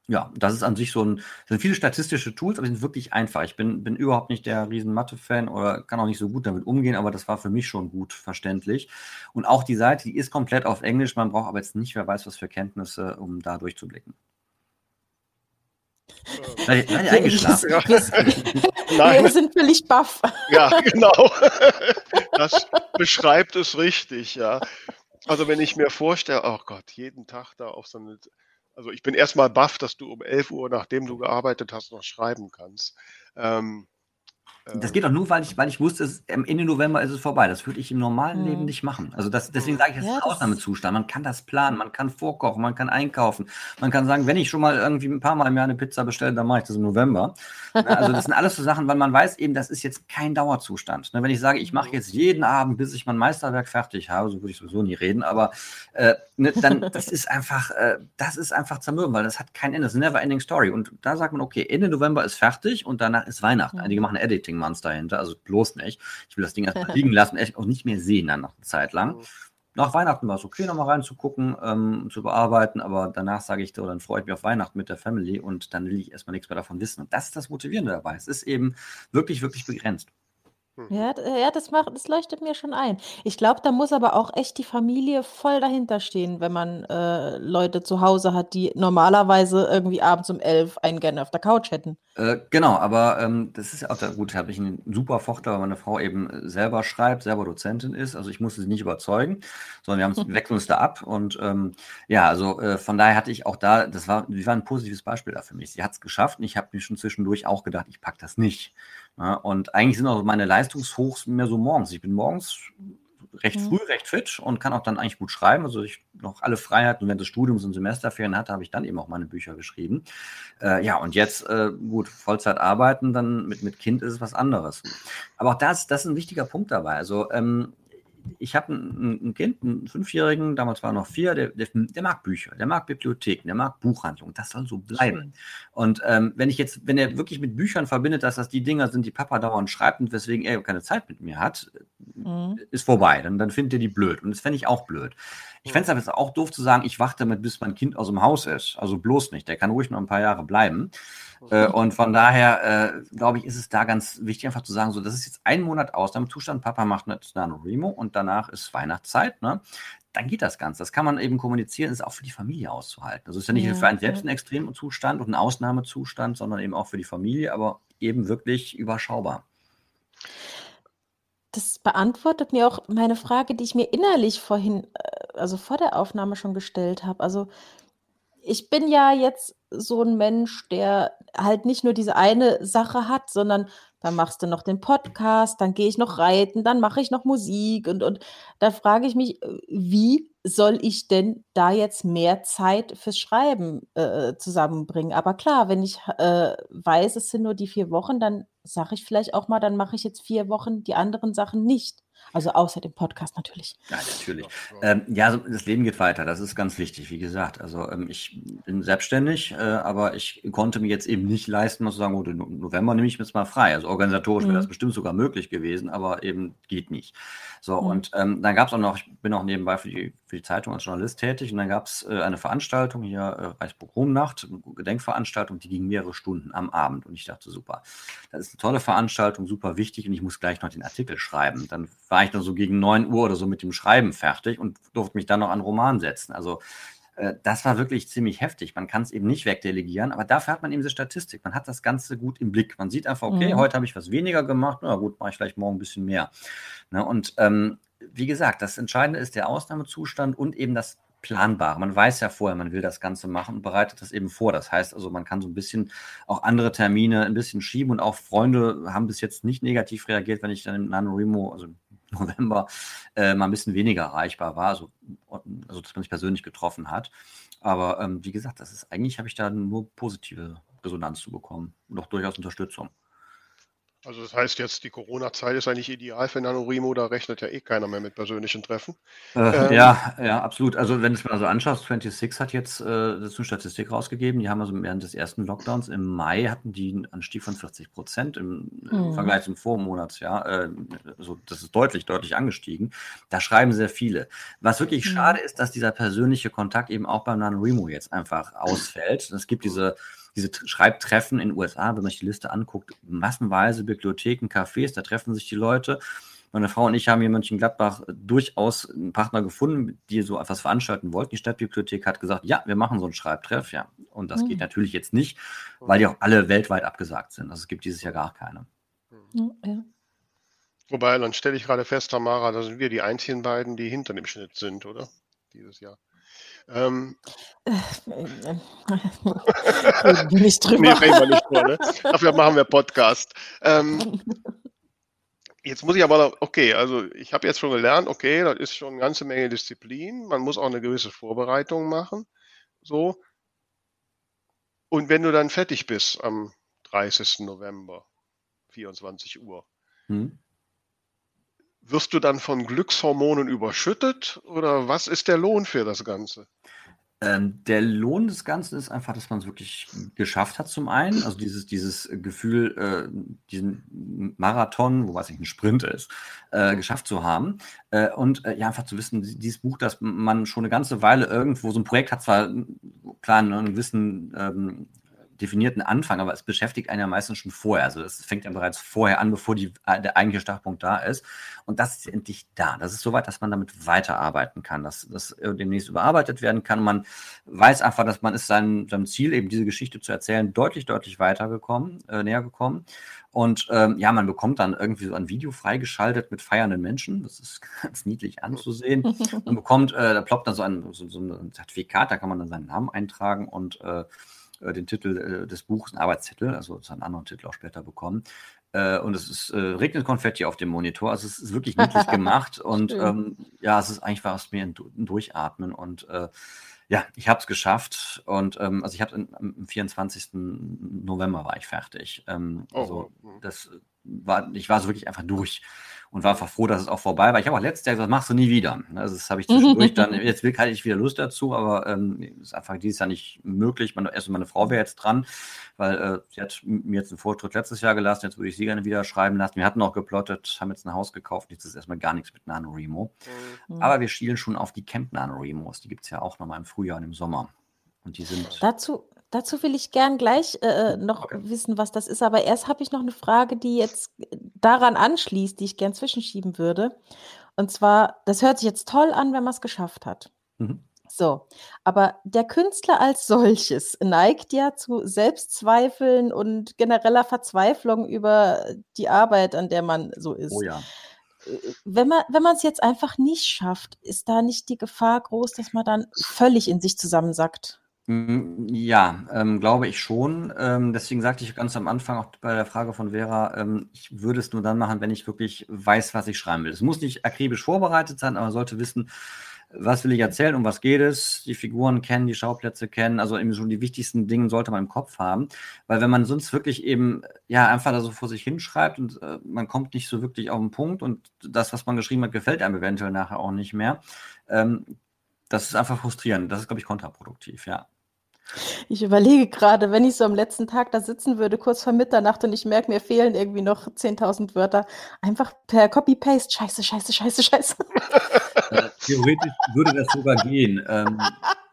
ja, das ist an sich so ein, das sind viele statistische Tools, aber die sind wirklich einfach. Ich bin, bin überhaupt nicht der riesen Mathe-Fan oder kann auch nicht so gut damit umgehen, aber das war für mich schon gut verständlich. Und auch die Seite, die ist komplett auf Englisch, man braucht aber jetzt nicht, wer weiß, was für Kenntnisse, um da durchzublicken. Seid ihr eingeschlafen? Ja. Wir, wir sind völlig baff. Ja, genau. Das beschreibt es richtig, ja. Also wenn ich mir vorstelle, oh Gott, jeden Tag da auf so eine also ich bin erstmal baff, dass du um 11 Uhr, nachdem du gearbeitet hast, noch schreiben kannst. Ähm, das geht doch nur, weil ich, weil ich wusste, es, Ende November ist es vorbei. Das würde ich im normalen hm. Leben nicht machen. Also das, deswegen sage ich, das ja, ist ein Ausnahmezustand. Man kann das planen, man kann vorkochen, man kann einkaufen. Man kann sagen, wenn ich schon mal irgendwie ein paar Mal im Jahr eine Pizza bestelle, dann mache ich das im November. also das sind alles so Sachen, weil man weiß eben, das ist jetzt kein Dauerzustand. Wenn ich sage, ich mache jetzt jeden Abend, bis ich mein Meisterwerk fertig habe, so würde ich sowieso nie reden, aber äh, ne, dann das ist einfach, äh, das ist einfach zermürben, weil das hat kein Ende. Das ist eine never ending story. Und da sagt man, okay, Ende November ist fertig und danach ist Weihnachten. Einige machen Editing Monster dahinter, also bloß nicht. Ich will das Ding erstmal liegen lassen, echt auch nicht mehr sehen dann noch eine Zeit lang. Mhm. Nach Weihnachten war es okay, nochmal reinzugucken, ähm, zu bearbeiten, aber danach sage ich, so, dann freue ich mich auf Weihnachten mit der Family und dann will ich erstmal nichts mehr davon wissen. Und das ist das Motivierende dabei. Es ist eben wirklich, wirklich begrenzt. Mhm. Ja, ja, das macht das leuchtet mir schon ein. Ich glaube, da muss aber auch echt die Familie voll dahinter stehen, wenn man, äh, Leute zu Hause hat, die normalerweise irgendwie abends um 11 einen gerne auf der Couch hätten. Äh, genau, aber, ähm, das ist ja auch da gut, habe ich einen super Vorteil, weil meine Frau eben, äh, selber schreibt, selber Dozentin ist. Also, ich musste sie nicht überzeugen, sondern wir haben's Mhm. wechseln uns da ab und, ähm, ja, also, äh, von daher hatte ich auch da das war die war ein positives Beispiel da für mich. Sie hat es geschafft und ich habe mir schon zwischendurch auch gedacht: „Ich packe das nicht.“ Ja, und eigentlich sind auch meine Leistungshochs mehr so morgens. Ich bin morgens recht mhm. früh, recht fit und kann auch dann eigentlich gut schreiben. Also ich noch alle Freiheiten während des Studiums und Semesterferien hatte, habe ich dann eben auch meine Bücher geschrieben. Äh, ja, und jetzt, äh, gut, Vollzeit arbeiten, dann mit, mit Kind ist es was anderes. Aber auch das, das ist ein wichtiger Punkt dabei. Also ähm, ich habe ein, ein, Kind, einen Fünfjährigen, damals war er noch vier, der, der, der, mag Bücher, der mag Bibliotheken, der mag Buchhandlungen. Das soll so bleiben. Und ähm, wenn ich jetzt, wenn er wirklich mit Büchern verbindet, dass das die Dinger sind, die Papa dauernd schreibt und weswegen er keine Zeit mit mir hat, mhm. ist vorbei. Dann, dann findet er die blöd. Und das fände ich auch blöd. Ich fände es aber jetzt auch doof zu sagen, ich warte damit, bis mein Kind aus dem Haus ist. Also bloß nicht. Der kann ruhig noch ein paar Jahre bleiben. Äh, und von daher, äh, glaube ich, ist es da ganz wichtig, einfach zu sagen, so, das ist jetzt ein Monat aus dem Zustand, Papa macht eine Remo und danach ist Weihnachtszeit, ne? Dann geht das Ganze. Das kann man eben kommunizieren, ist auch für die Familie auszuhalten. Also ist ja nicht ja, für einen selbst ein extremer Zustand und ein Ausnahmezustand, sondern eben auch für die Familie, aber eben wirklich überschaubar. Das beantwortet mir auch meine Frage, die ich mir innerlich vorhin, äh, also vor der Aufnahme schon gestellt habe. Also ich bin ja jetzt so ein Mensch, der halt nicht nur diese eine Sache hat, sondern dann machst du noch den Podcast, dann gehe ich noch reiten, dann mache ich noch Musik und und da frage ich mich, wie soll ich denn da jetzt mehr Zeit fürs Schreiben, äh, zusammenbringen? Aber klar, wenn ich, äh, weiß, es sind nur die vier Wochen, dann sage ich vielleicht auch mal, dann mache ich jetzt vier Wochen die anderen Sachen nicht. Also außer dem Podcast natürlich. Ja, natürlich. Ähm, ja, das Leben geht weiter. Das ist ganz wichtig, wie gesagt. Also ähm, ich bin selbstständig, äh, aber ich konnte mir jetzt eben nicht leisten, mal zu sagen, oh, im November nehme ich mir jetzt mal frei. Also organisatorisch mhm. wäre das bestimmt sogar möglich gewesen, aber eben geht nicht. So, mhm. und ähm, dann gab es auch noch, ich bin auch nebenbei für die, für die Zeitung als Journalist tätig und dann gab es äh, eine Veranstaltung hier, äh, Reichspogromnacht, eine Gedenkveranstaltung, die ging mehrere Stunden am Abend und ich dachte, super, das ist eine tolle Veranstaltung, super wichtig und ich muss gleich noch den Artikel schreiben. Dann war ich dann so gegen 9 Uhr oder so mit dem Schreiben fertig und durfte mich dann noch an Roman setzen. Also äh, das war wirklich ziemlich heftig. Man kann es eben nicht wegdelegieren, aber dafür hat man eben diese Statistik. Man hat das Ganze gut im Blick. Man sieht einfach, okay, mhm. heute habe ich was weniger gemacht, na gut, mache ich vielleicht morgen ein bisschen mehr. Ne? Und ähm, wie gesagt, das Entscheidende ist der Ausnahmezustand und eben das Planbare. Man weiß ja vorher, man will das Ganze machen und bereitet das eben vor. Das heißt also, man kann so ein bisschen auch andere Termine ein bisschen schieben und auch Freunde haben bis jetzt nicht negativ reagiert, wenn ich dann im NaNoWriMo, also November äh, mal ein bisschen weniger erreichbar war, also, also dass man sich persönlich getroffen hat. Aber ähm, wie gesagt, das ist eigentlich, habe ich da nur positive Resonanz zu bekommen und auch durchaus Unterstützung. Also das heißt jetzt, die Corona-Zeit ist eigentlich ideal für NaNoWriMo, da rechnet ja eh keiner mehr mit persönlichen Treffen. Äh, ähm, ja, ja, absolut. Also wenn du es mal so anschaust, 26 hat jetzt äh, das eine Statistik rausgegeben, die haben also während des ersten Lockdowns im Mai hatten die einen Anstieg von 40 Prozent im, mhm. Vergleich zum Vormonatsjahr. Äh, also das ist deutlich, deutlich angestiegen. Da schreiben sehr viele. Was wirklich mhm. schade ist, dass dieser persönliche Kontakt eben auch beim NaNoWriMo jetzt einfach ausfällt. Es gibt diese diese Schreibtreffen in den USA, wenn man sich die Liste anguckt, massenweise Bibliotheken, Cafés, da treffen sich die Leute. Meine Frau und ich haben hier in Mönchengladbach durchaus einen Partner gefunden, die so etwas veranstalten wollten. Die Stadtbibliothek hat gesagt, ja, wir machen so einen Schreibtreff, ja. Und das mhm. geht natürlich jetzt nicht, weil die auch alle weltweit abgesagt sind. Also es gibt dieses Jahr gar keine. Mhm. Ja. Wobei, dann stelle ich gerade fest, Tamara, da sind wir die einzigen beiden, die hinter dem Schnitt sind, oder? Dieses Jahr. Ähm, nicht drüber. Nee, reden wir nicht drüber, ne? Dafür machen wir Podcast. Ähm, jetzt muss ich aber noch, okay, also ich habe jetzt schon gelernt, okay, das ist schon eine ganze Menge Disziplin. Man muss auch eine gewisse Vorbereitung machen. So. Und wenn du dann fertig bist am 30. November, 24 Uhr, hm? Wirst du dann von Glückshormonen überschüttet oder was ist der Lohn für das Ganze? Ähm, der Lohn des Ganzen ist einfach, dass man es wirklich geschafft hat, zum einen. Also dieses, dieses Gefühl, äh, diesen Marathon, wo weiß ich, ein Sprint ist, äh, geschafft zu haben. Äh, und äh, ja, einfach zu wissen, dieses Buch, dass man schon eine ganze Weile irgendwo, so ein Projekt hat zwar klar einen gewissen ähm, definierten Anfang, aber es beschäftigt einen ja meistens schon vorher. Also es fängt ja bereits vorher an, bevor die, äh, der eigentliche Startpunkt da ist. Und das ist endlich da. Das ist soweit, dass man damit weiterarbeiten kann, dass das demnächst überarbeitet werden kann. Man weiß einfach, dass man ist seinem, seinem Ziel, eben diese Geschichte zu erzählen, deutlich, deutlich weitergekommen, äh, näher gekommen. Und ähm, ja, man bekommt dann irgendwie so ein Video freigeschaltet mit feiernden Menschen. Das ist ganz niedlich anzusehen. Man bekommt, äh, da ploppt dann so ein, so, so ein Zertifikat, da kann man dann seinen Namen eintragen und äh, äh, den Titel äh, des Buchs, einen Arbeitstitel, also einen anderen Titel auch später bekommen. Äh, und es ist, äh, regnet Konfetti auf dem Monitor. Also es ist wirklich niedlich gemacht. und ähm, ja, es ist einfach was mir ein, Durchatmen. Und äh, ja, ich habe es geschafft. Und ähm, also ich habe am 24. November war ich fertig. Ähm, oh, also das war, ich war so wirklich einfach durch und war einfach froh, dass es auch vorbei war. Ich habe auch letztes Jahr gesagt, machst du nie wieder. Also das habe ich zwischendurch dann, jetzt will halt ich wieder Lust dazu, aber ähm, ist einfach dieses Jahr nicht möglich. Meine, erst meine Frau wäre jetzt dran, weil äh, sie hat mir jetzt einen Vortritt letztes Jahr gelassen, jetzt würde ich sie gerne wieder schreiben lassen. Wir hatten auch geplottet, haben jetzt ein Haus gekauft, jetzt ist erstmal gar nichts mit NaNoWriMo. Mhm. Aber wir schielen schon auf die Camp NaNoWriMos, die gibt es ja auch nochmal im Frühjahr und im Sommer. Und die sind. Dazu, Dazu will ich gern gleich äh, äh, noch Okay. wissen, was das ist. Aber erst habe ich noch eine Frage, die jetzt daran anschließt, die ich gern zwischenschieben würde. Und zwar, das hört sich jetzt toll an, wenn man es geschafft hat. Mhm. So, aber der Künstler als solches neigt ja zu Selbstzweifeln und genereller Verzweiflung über die Arbeit, an der man so ist. Oh ja. Äh, wenn man wenn es jetzt einfach nicht schafft, ist da nicht die Gefahr groß, dass man dann völlig in sich zusammensackt? Hm, ja, ähm, glaube ich schon. Ähm, deswegen sagte ich ganz am Anfang auch bei der Frage von Vera, ähm, ich würde es nur dann machen, wenn ich wirklich weiß, was ich schreiben will. Es muss nicht akribisch vorbereitet sein, aber man sollte wissen, was will ich erzählen, um was geht es, die Figuren kennen, die Schauplätze kennen, also eben schon die wichtigsten Dinge sollte man im Kopf haben, weil wenn man sonst wirklich eben ja einfach da so vor sich hinschreibt und äh, man kommt nicht so wirklich auf den Punkt und das, was man geschrieben hat, gefällt einem eventuell nachher auch nicht mehr, ähm, das ist einfach frustrierend, das ist, glaube ich, kontraproduktiv, ja. Ich überlege gerade, wenn ich so am letzten Tag da sitzen würde, kurz vor Mitternacht und ich merke, mir fehlen irgendwie noch 10.000 Wörter, einfach per Copy-Paste, scheiße, scheiße, scheiße, scheiße. Äh, theoretisch würde das sogar gehen. Ähm,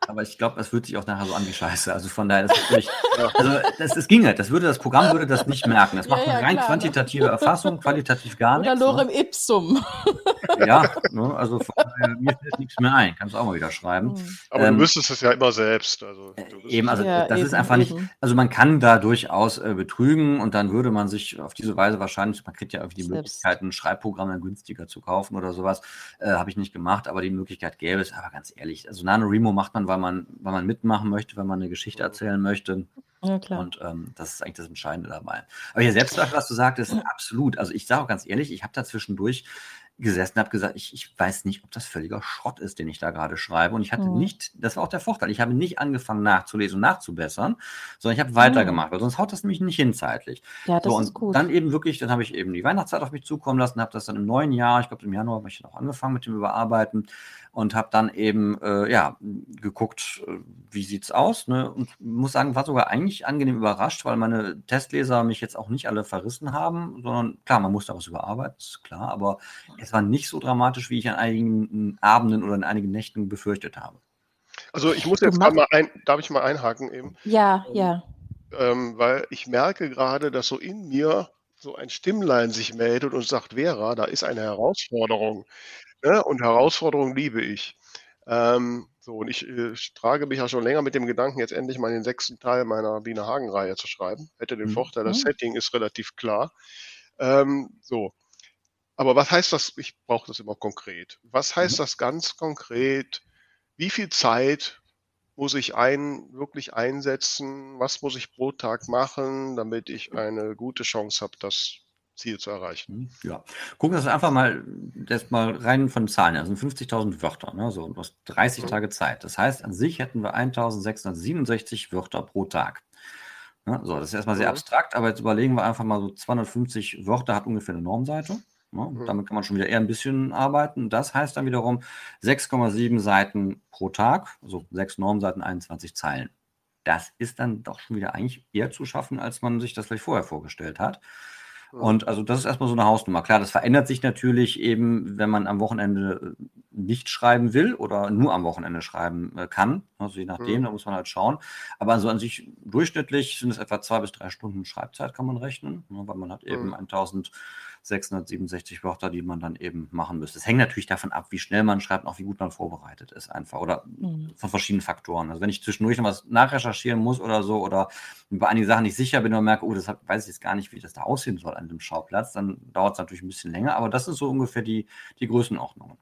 aber ich glaube, das fühlt sich auch nachher so an wie Scheiße. Also von daher, das, wirklich, also das, das ginge, das würde das Programm würde das nicht merken. Das macht Ja, eine ja, rein klar. quantitative Erfassung, qualitativ gar Oder nichts. ne? Lorem Ipsum. Ja, ne, also von daher, mir fällt nichts mehr ein. Kannst du auch mal wieder schreiben. Hm. Aber Ähm, du wüsstest es ja immer selbst. Also, wüsstest Eben, also Ja, das ist eben, einfach nicht, eben. also man kann da durchaus äh, betrügen und dann würde man sich auf diese Weise wahrscheinlich, man kriegt ja irgendwie die Selbst. Möglichkeit, ein Schreibprogramm dann günstiger zu kaufen oder sowas. Äh, Habe ich nicht gemacht, aber die Möglichkeit gäbe es. Aber ganz ehrlich, also NaNoWriMo macht man, weil man, weil man mitmachen möchte, weil man eine Geschichte erzählen möchte. Ja, klar. Und ähm, das ist eigentlich das Entscheidende dabei. Aber hier selbst, was du sagtest, absolut. Also ich sage auch ganz ehrlich, ich habe da zwischendurch gesessen und habe gesagt, ich, ich weiß nicht, ob das völliger Schrott ist, den ich da gerade schreibe. Und ich hatte Mhm. nicht, das war auch der Vorteil, ich habe nicht angefangen nachzulesen und nachzubessern, sondern ich habe weitergemacht, weil sonst haut das nämlich nicht hin zeitlich. ja, das so, ist und gut. dann eben wirklich, dann habe ich eben die Weihnachtszeit auf mich zukommen lassen, habe das dann im neuen Jahr, ich glaube im Januar habe ich dann auch angefangen mit dem Überarbeiten und habe dann eben äh, ja geguckt, äh, wie sieht's aus, ne? Und muss sagen, war sogar eigentlich angenehm überrascht, weil meine Testleser mich jetzt auch nicht alle verrissen haben, sondern klar, man musste auch was überarbeiten, ist klar, aber es war nicht so dramatisch, wie ich an einigen Abenden oder in einigen Nächten befürchtet habe. Also ich muss jetzt mal ein, darf ich mal einhaken eben, ja, ja. ähm, weil ich merke gerade, dass so in mir so ein Stimmlein sich meldet und sagt, Vera, da ist eine Herausforderung. Ne? Und Herausforderung liebe ich. Ähm, so, und ich äh, trage mich ja schon länger mit dem Gedanken, jetzt endlich mal den sechsten Teil meiner Biene Hagen-Reihe zu schreiben. Hätte den Mhm. Vorteil, das Mhm. Setting ist relativ klar. Ähm, so. Aber was heißt das? Ich brauche das immer konkret. Was heißt Mhm. das ganz konkret? Wie viel Zeit muss ich ein, wirklich einsetzen? Was muss ich pro Tag machen, damit ich eine gute Chance habe, das Ziel zu erreichen? Hm, Ja, gucken wir uns einfach mal, das mal rein von Zahlen. her. Das sind 50.000 Wörter, ne? so, du hast 30 Mhm. Tage Zeit. Das heißt, an sich hätten wir 1667 Wörter pro Tag. Ne? So, das ist erstmal sehr Mhm. abstrakt, aber jetzt überlegen wir einfach mal so 250 Wörter hat ungefähr eine Normseite. Ne? Mhm. Damit kann man schon wieder eher ein bisschen arbeiten. Das heißt dann wiederum 6,7 Seiten pro Tag, also 6 Normseiten, 21 Zeilen. Das ist dann doch schon wieder eigentlich eher zu schaffen, als man sich das vielleicht vorher vorgestellt hat. Und also das ist erstmal so eine Hausnummer. Klar, das verändert sich natürlich eben, wenn man am Wochenende äh, nicht schreiben will oder nur am Wochenende schreiben äh, kann. Also je nachdem, Mhm. da muss man halt schauen. Aber so an sich durchschnittlich sind es etwa zwei bis drei Stunden Schreibzeit, kann man rechnen, ne, weil man hat eben Mhm. 1667 Wörter, die man dann eben machen müsste. Es hängt natürlich davon ab, wie schnell man schreibt und auch wie gut man vorbereitet ist einfach oder Mhm. von verschiedenen Faktoren. Also wenn ich zwischendurch noch was nachrecherchieren muss oder so oder bei einigen Sachen nicht sicher bin und merke, oh, das weiß ich jetzt gar nicht, wie das da aussehen soll an dem Schauplatz, dann dauert es natürlich ein bisschen länger, aber das ist so ungefähr die, die Größenordnung.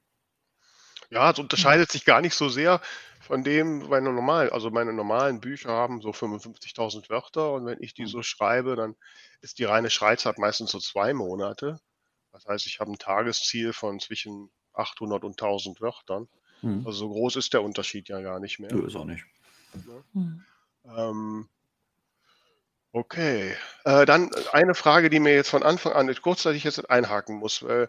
Ja, es unterscheidet sich gar nicht so sehr von dem, meine normalen, also meine normalen Bücher haben so 55.000 Wörter und wenn ich die Mhm. so schreibe, dann ist die reine Schreibzeit meistens so zwei Monate. Das heißt, ich habe ein Tagesziel von zwischen 800 und 1000 Wörtern. Hm. Also so groß ist der Unterschied ja gar nicht mehr. Nö, ist auch nicht. Mhm. Ähm, okay. Äh, dann eine Frage, die mir jetzt von Anfang an kurzzeitig jetzt einhaken muss. Weil,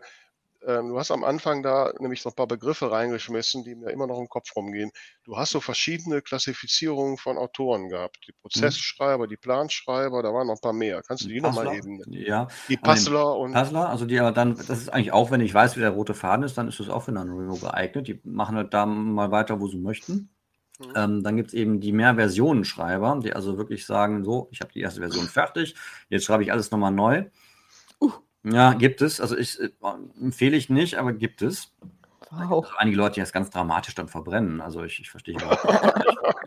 ähm, du hast am Anfang da nämlich so ein paar Begriffe reingeschmissen, die mir immer noch im Kopf rumgehen. Du hast so verschiedene Klassifizierungen von Autoren gehabt. Die Prozessschreiber, die Planschreiber, da waren noch ein paar mehr. Kannst du die nochmal eben nennen? Ja, Die Puzzler und Puzzler, also die aber dann, das ist eigentlich auch, wenn ich weiß, wie der rote Faden ist, dann ist das auch für NaNoWriMo geeignet. Die machen halt da mal weiter, wo sie möchten. Mhm. Ähm, dann gibt es eben die Mehrversionenschreiber, die also wirklich sagen, so, ich habe die erste Version fertig, jetzt schreibe ich alles nochmal neu. Uh. Ja, gibt es. Also ich äh, empfehle ich nicht, aber gibt es. Wow. Also einige Leute, die das ganz dramatisch dann verbrennen. Also ich, ich verstehe überhaupt nicht.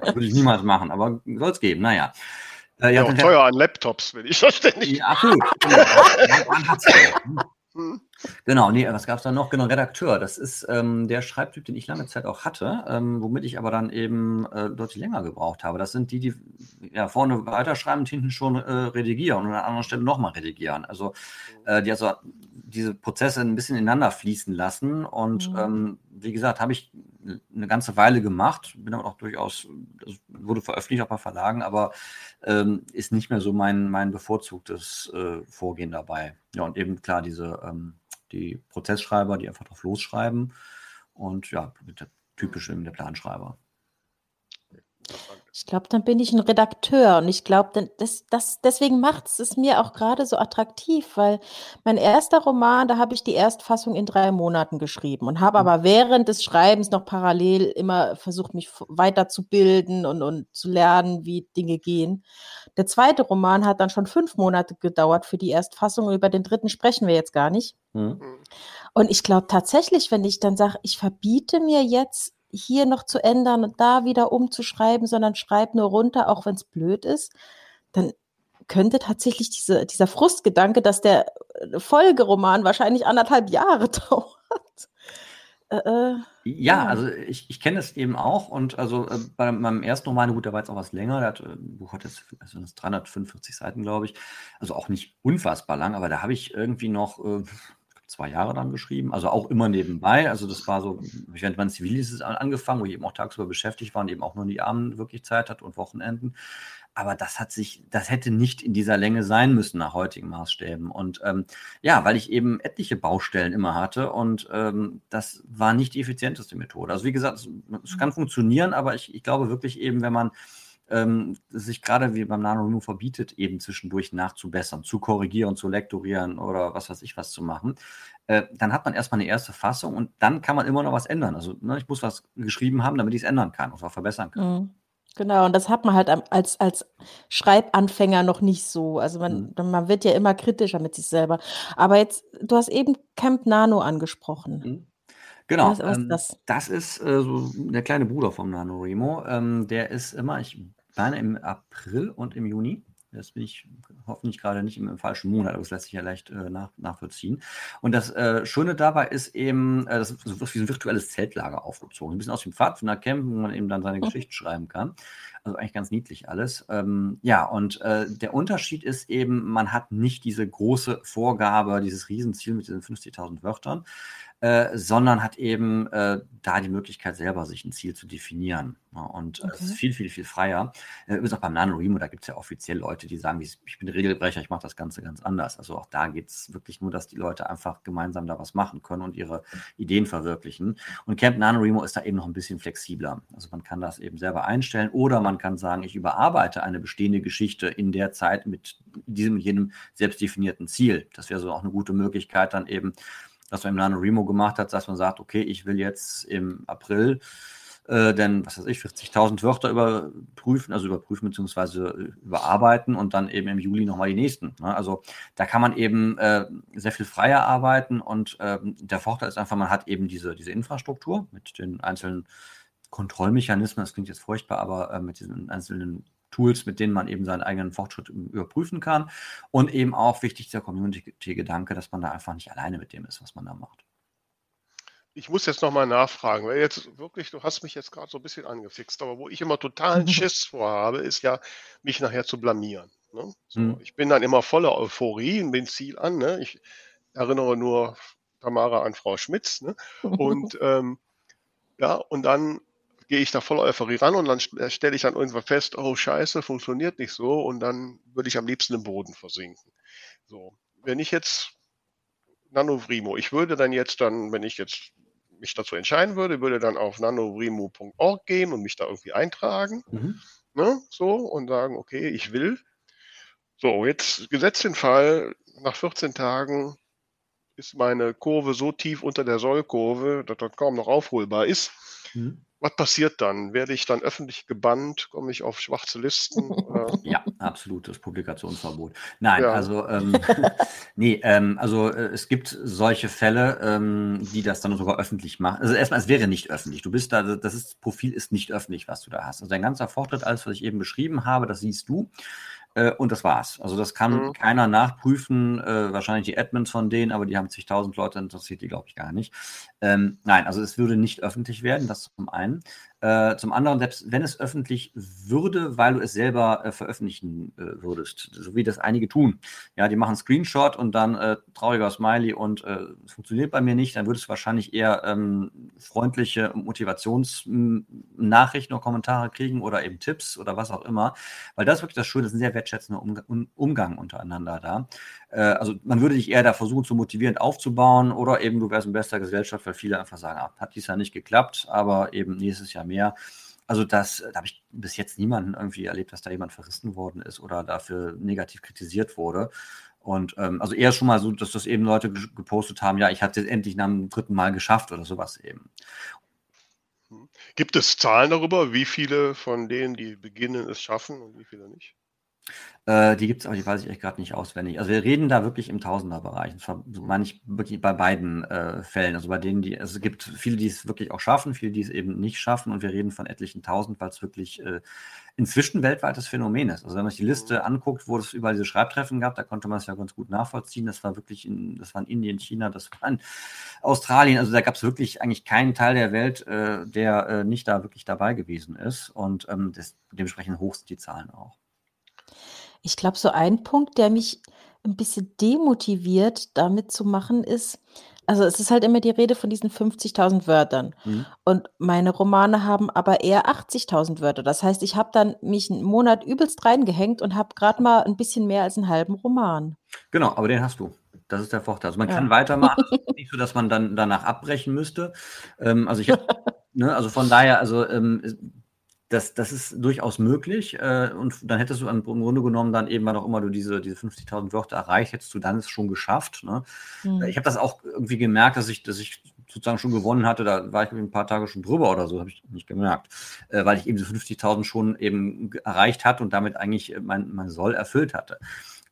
Das würde ich niemals machen, aber soll es geben. Naja. Äh, ja, auch teuer an Laptops, wenn ich das ständig. Ja, absolut. Genau. Man hat's ja. Hm. Genau, nee, was gab es da noch? Genau, Redakteur. Das ist ähm, der Schreibtyp, den ich lange Zeit auch hatte, ähm, womit ich aber dann eben äh, deutlich länger gebraucht habe. Das sind die, die ja, vorne weiterschreiben und hinten schon äh, redigieren und an einer anderen Stelle nochmal redigieren. Also äh, die also diese Prozesse ein bisschen ineinander fließen lassen. Und Mhm. ähm, wie gesagt, habe ich eine ganze Weile gemacht, bin aber auch durchaus, das wurde veröffentlicht auch bei Verlagen, aber ähm, ist nicht mehr so mein, mein bevorzugtes äh, Vorgehen dabei. Ja, und eben klar, diese ähm, die Prozessschreiber, die einfach drauf losschreiben und ja, der typische eben der Planschreiber. Ich glaube, dann bin ich ein Redakteur und ich glaube, das, das, deswegen macht es mir auch gerade so attraktiv, weil mein erster Roman, da habe ich die Erstfassung in drei Monaten geschrieben und habe mhm. aber während des Schreibens noch parallel immer versucht, mich weiterzubilden und, und zu lernen, wie Dinge gehen. Der zweite Roman hat dann schon fünf Monate gedauert für die Erstfassung und über den dritten sprechen wir jetzt gar nicht. Mhm. Und ich glaube tatsächlich, wenn ich dann sage, ich verbiete mir jetzt hier noch zu ändern und da wieder umzuschreiben, sondern schreib nur runter, auch wenn es blöd ist, dann könnte tatsächlich diese, dieser Frustgedanke, dass der äh, Folgeroman wahrscheinlich anderthalb Jahre dauert. Äh, äh, ja, ja, also ich, ich kenne es eben auch und also äh, bei meinem ersten Roman, gut, da war jetzt auch was länger, der hat, äh, Buch hat jetzt also 345 Seiten, glaube ich, also auch nicht unfassbar lang, aber da habe ich irgendwie noch zwei Jahre dann geschrieben, also auch immer nebenbei. Also das war so, während mein Zivildienst angefangen, wo ich eben auch tagsüber beschäftigt war und eben auch nur die Abend wirklich Zeit hat und Wochenenden. Aber das hat sich, das hätte nicht in dieser Länge sein müssen nach heutigen Maßstäben. Und ähm, ja, weil ich eben etliche Baustellen immer hatte und ähm, das war nicht die effizienteste Methode. Also wie gesagt, es, es kann funktionieren, aber ich, ich glaube wirklich eben, wenn man ähm, sich gerade wie beim NaNoWriMo verbietet, eben zwischendurch nachzubessern, zu korrigieren, zu lektorieren oder was weiß ich was zu machen, äh, dann hat man erstmal eine erste Fassung und dann kann man immer noch was ändern. Also ne, ich muss was geschrieben haben, damit ich es ändern kann und was verbessern kann. Mhm. Genau, und das hat man halt als, als Schreibanfänger noch nicht so. Also man, mhm. man wird ja immer kritischer mit sich selber. Aber jetzt, du hast eben Camp Nano angesprochen. Mhm. Genau, was, was ähm, das? das? ist äh, so der kleine Bruder vom NaNoWriMo. Ähm, der ist immer, ich meine im April und im Juni. Das bin ich hoffentlich gerade nicht im, im, falschen Monat, aber das lässt sich ja leicht äh, nach, nachvollziehen. Und das äh, Schöne dabei ist eben, äh, das ist wie ein virtuelles Zeltlager aufgezogen. Ein bisschen aus dem Pfadfindercamp, wo man eben dann seine mhm. Geschichte schreiben kann. Also eigentlich ganz niedlich alles. Ähm, ja, und äh, der Unterschied ist eben, man hat nicht diese große Vorgabe, dieses Riesenziel mit diesen 50.000 Wörtern, äh, sondern hat eben äh, da die Möglichkeit, selber sich ein Ziel zu definieren. Ja, und okay. es ist viel, viel, viel freier. Äh, übrigens auch beim NaNoWriMo, da gibt es ja offiziell Leute, die sagen, ich bin Regelbrecher, ich mache das Ganze ganz anders. Also auch da geht es wirklich nur, dass die Leute einfach gemeinsam da was machen können und ihre Ideen verwirklichen. Und Camp NaNoWriMo ist da eben noch ein bisschen flexibler. Also man kann das eben selber einstellen oder man kann sagen, ich überarbeite eine bestehende Geschichte in der Zeit mit diesem und jenem selbstdefinierten Ziel. Das wäre so auch eine gute Möglichkeit, dann eben was man im NaNoWriMo gemacht hat, dass man sagt, okay, ich will jetzt im April äh, denn, was weiß ich, 40.000 Wörter überprüfen, also überprüfen bzw. überarbeiten und dann eben im Juli nochmal die nächsten. Ne? Also da kann man eben äh, sehr viel freier arbeiten und äh, der Vorteil ist einfach, man hat eben diese, diese Infrastruktur mit den einzelnen Kontrollmechanismen, das klingt jetzt furchtbar, aber äh, mit diesen einzelnen Tools, mit denen man eben seinen eigenen Fortschritt überprüfen kann. Und eben auch wichtig der Community-Gedanke, dass man da einfach nicht alleine mit dem ist, was man da macht. Ich muss jetzt nochmal nachfragen, weil jetzt wirklich, du hast mich jetzt gerade so ein bisschen angefixt, aber wo ich immer totalen Schiss vorhabe, ist ja, mich nachher zu blamieren. Ne? So, hm. Ich bin dann immer voller Euphorie und bin Ziel an. Ne? Ich erinnere nur Tamara an Frau Schmitz. Ne? Und ähm, ja, und dann gehe ich da voll Euphorie ran und dann äh, stelle ich dann irgendwann fest, oh scheiße, funktioniert nicht so und dann würde ich am liebsten im Boden versinken. So, wenn ich jetzt Nanovrimo, ich würde dann jetzt dann, wenn ich jetzt mich dazu entscheiden würde, würde dann auf nanovrimo.org gehen und mich da irgendwie eintragen, mhm. ne, so und sagen, okay, ich will. So, jetzt gesetzt den Fall, nach 14 Tagen ist meine Kurve so tief unter der Sollkurve, dass das kaum noch aufholbar ist. Mhm. Was passiert dann? Werde ich dann öffentlich gebannt? Komme ich auf schwarze Listen? ja, absolutes Publikationsverbot. Nein, ja. also ähm, nee, ähm, also äh, es gibt solche Fälle, ähm, die das dann sogar öffentlich machen. Also erstmal, es wäre nicht öffentlich. Du bist da, das ist, Profil ist nicht öffentlich, was du da hast. Also dein ganzer Vortritt, alles, was ich eben beschrieben habe, das siehst du. Äh, und das war's. Also das kann mhm. keiner nachprüfen, äh, wahrscheinlich die Admins von denen, aber die haben zigtausend Leute, interessiert die, glaube ich, gar nicht. Ähm, nein, also es würde nicht öffentlich werden, das zum einen. Äh, zum anderen, selbst wenn es öffentlich würde, weil du es selber äh, veröffentlichen äh, würdest, so wie das einige tun. Ja, die machen Screenshot und dann äh, trauriger Smiley und äh, es funktioniert bei mir nicht, dann würdest du wahrscheinlich eher ähm, freundliche Motivationsnachrichten oder Kommentare kriegen oder eben Tipps oder was auch immer, weil das ist wirklich das Schöne, das ist ein sehr wertschätzender Umgang, Umgang untereinander da. Äh, also man würde dich eher da versuchen, zu motivierend aufzubauen oder eben du wärst in bester Gesellschaft, weil viele einfach sagen, ah, hat dies ja nicht geklappt, aber eben nächstes Jahr mehr. Also das, da habe ich bis jetzt niemanden irgendwie erlebt, dass da jemand verrissen worden ist oder dafür negativ kritisiert wurde. Und ähm, also eher schon mal so, dass das eben Leute gepostet haben, ja, ich habe es endlich nach dem dritten Mal geschafft oder sowas eben. Hm. Gibt es Zahlen darüber, wie viele von denen, die beginnen, es schaffen und wie viele nicht? Äh, die gibt es, aber die weiß ich echt gerade nicht auswendig. Also wir reden da wirklich im Tausenderbereich. Das meine ich wirklich bei beiden äh, Fällen. Also bei denen, die, also es gibt viele, die es wirklich auch schaffen, viele, die es eben nicht schaffen. Und wir reden von etlichen Tausend, weil es wirklich äh, inzwischen weltweites Phänomen ist. Also wenn man sich die Liste mhm. anguckt, wo es überall diese Schreibtreffen gab, da konnte man es ja ganz gut nachvollziehen. Das war wirklich in, das war in Indien, China, das war in Australien. Also da gab es wirklich eigentlich keinen Teil der Welt, äh, der äh, nicht da wirklich dabei gewesen ist. Und ähm, das, dementsprechend hoch sind die Zahlen auch. Ich glaube, so ein Punkt, der mich ein bisschen demotiviert, damit zu machen, ist also, es ist halt immer die Rede von diesen 50.000 Wörtern. Mhm. Und meine Romane haben aber eher 80.000 Wörter. Das heißt, ich habe dann mich einen Monat übelst reingehängt und habe gerade mal ein bisschen mehr als einen halben Roman. Genau, aber den hast du. Das ist der Vorteil. Also man kann weitermachen, nicht so, dass man dann danach abbrechen müsste. Ähm, also ich ne, also von daher, also ähm, das, das ist durchaus möglich. Äh, und dann hättest du im Grunde genommen dann eben, wann auch immer du diese, diese 50.000 Wörter erreicht, hättest du dann es schon geschafft. Ne? Mhm. Ich habe das auch irgendwie gemerkt, dass ich, dass ich sozusagen schon gewonnen hatte. Da war ich ein paar Tage schon drüber oder so, habe ich nicht gemerkt. Äh, weil ich eben diese 50.000 schon eben erreicht hatte und damit eigentlich mein, mein Soll erfüllt hatte.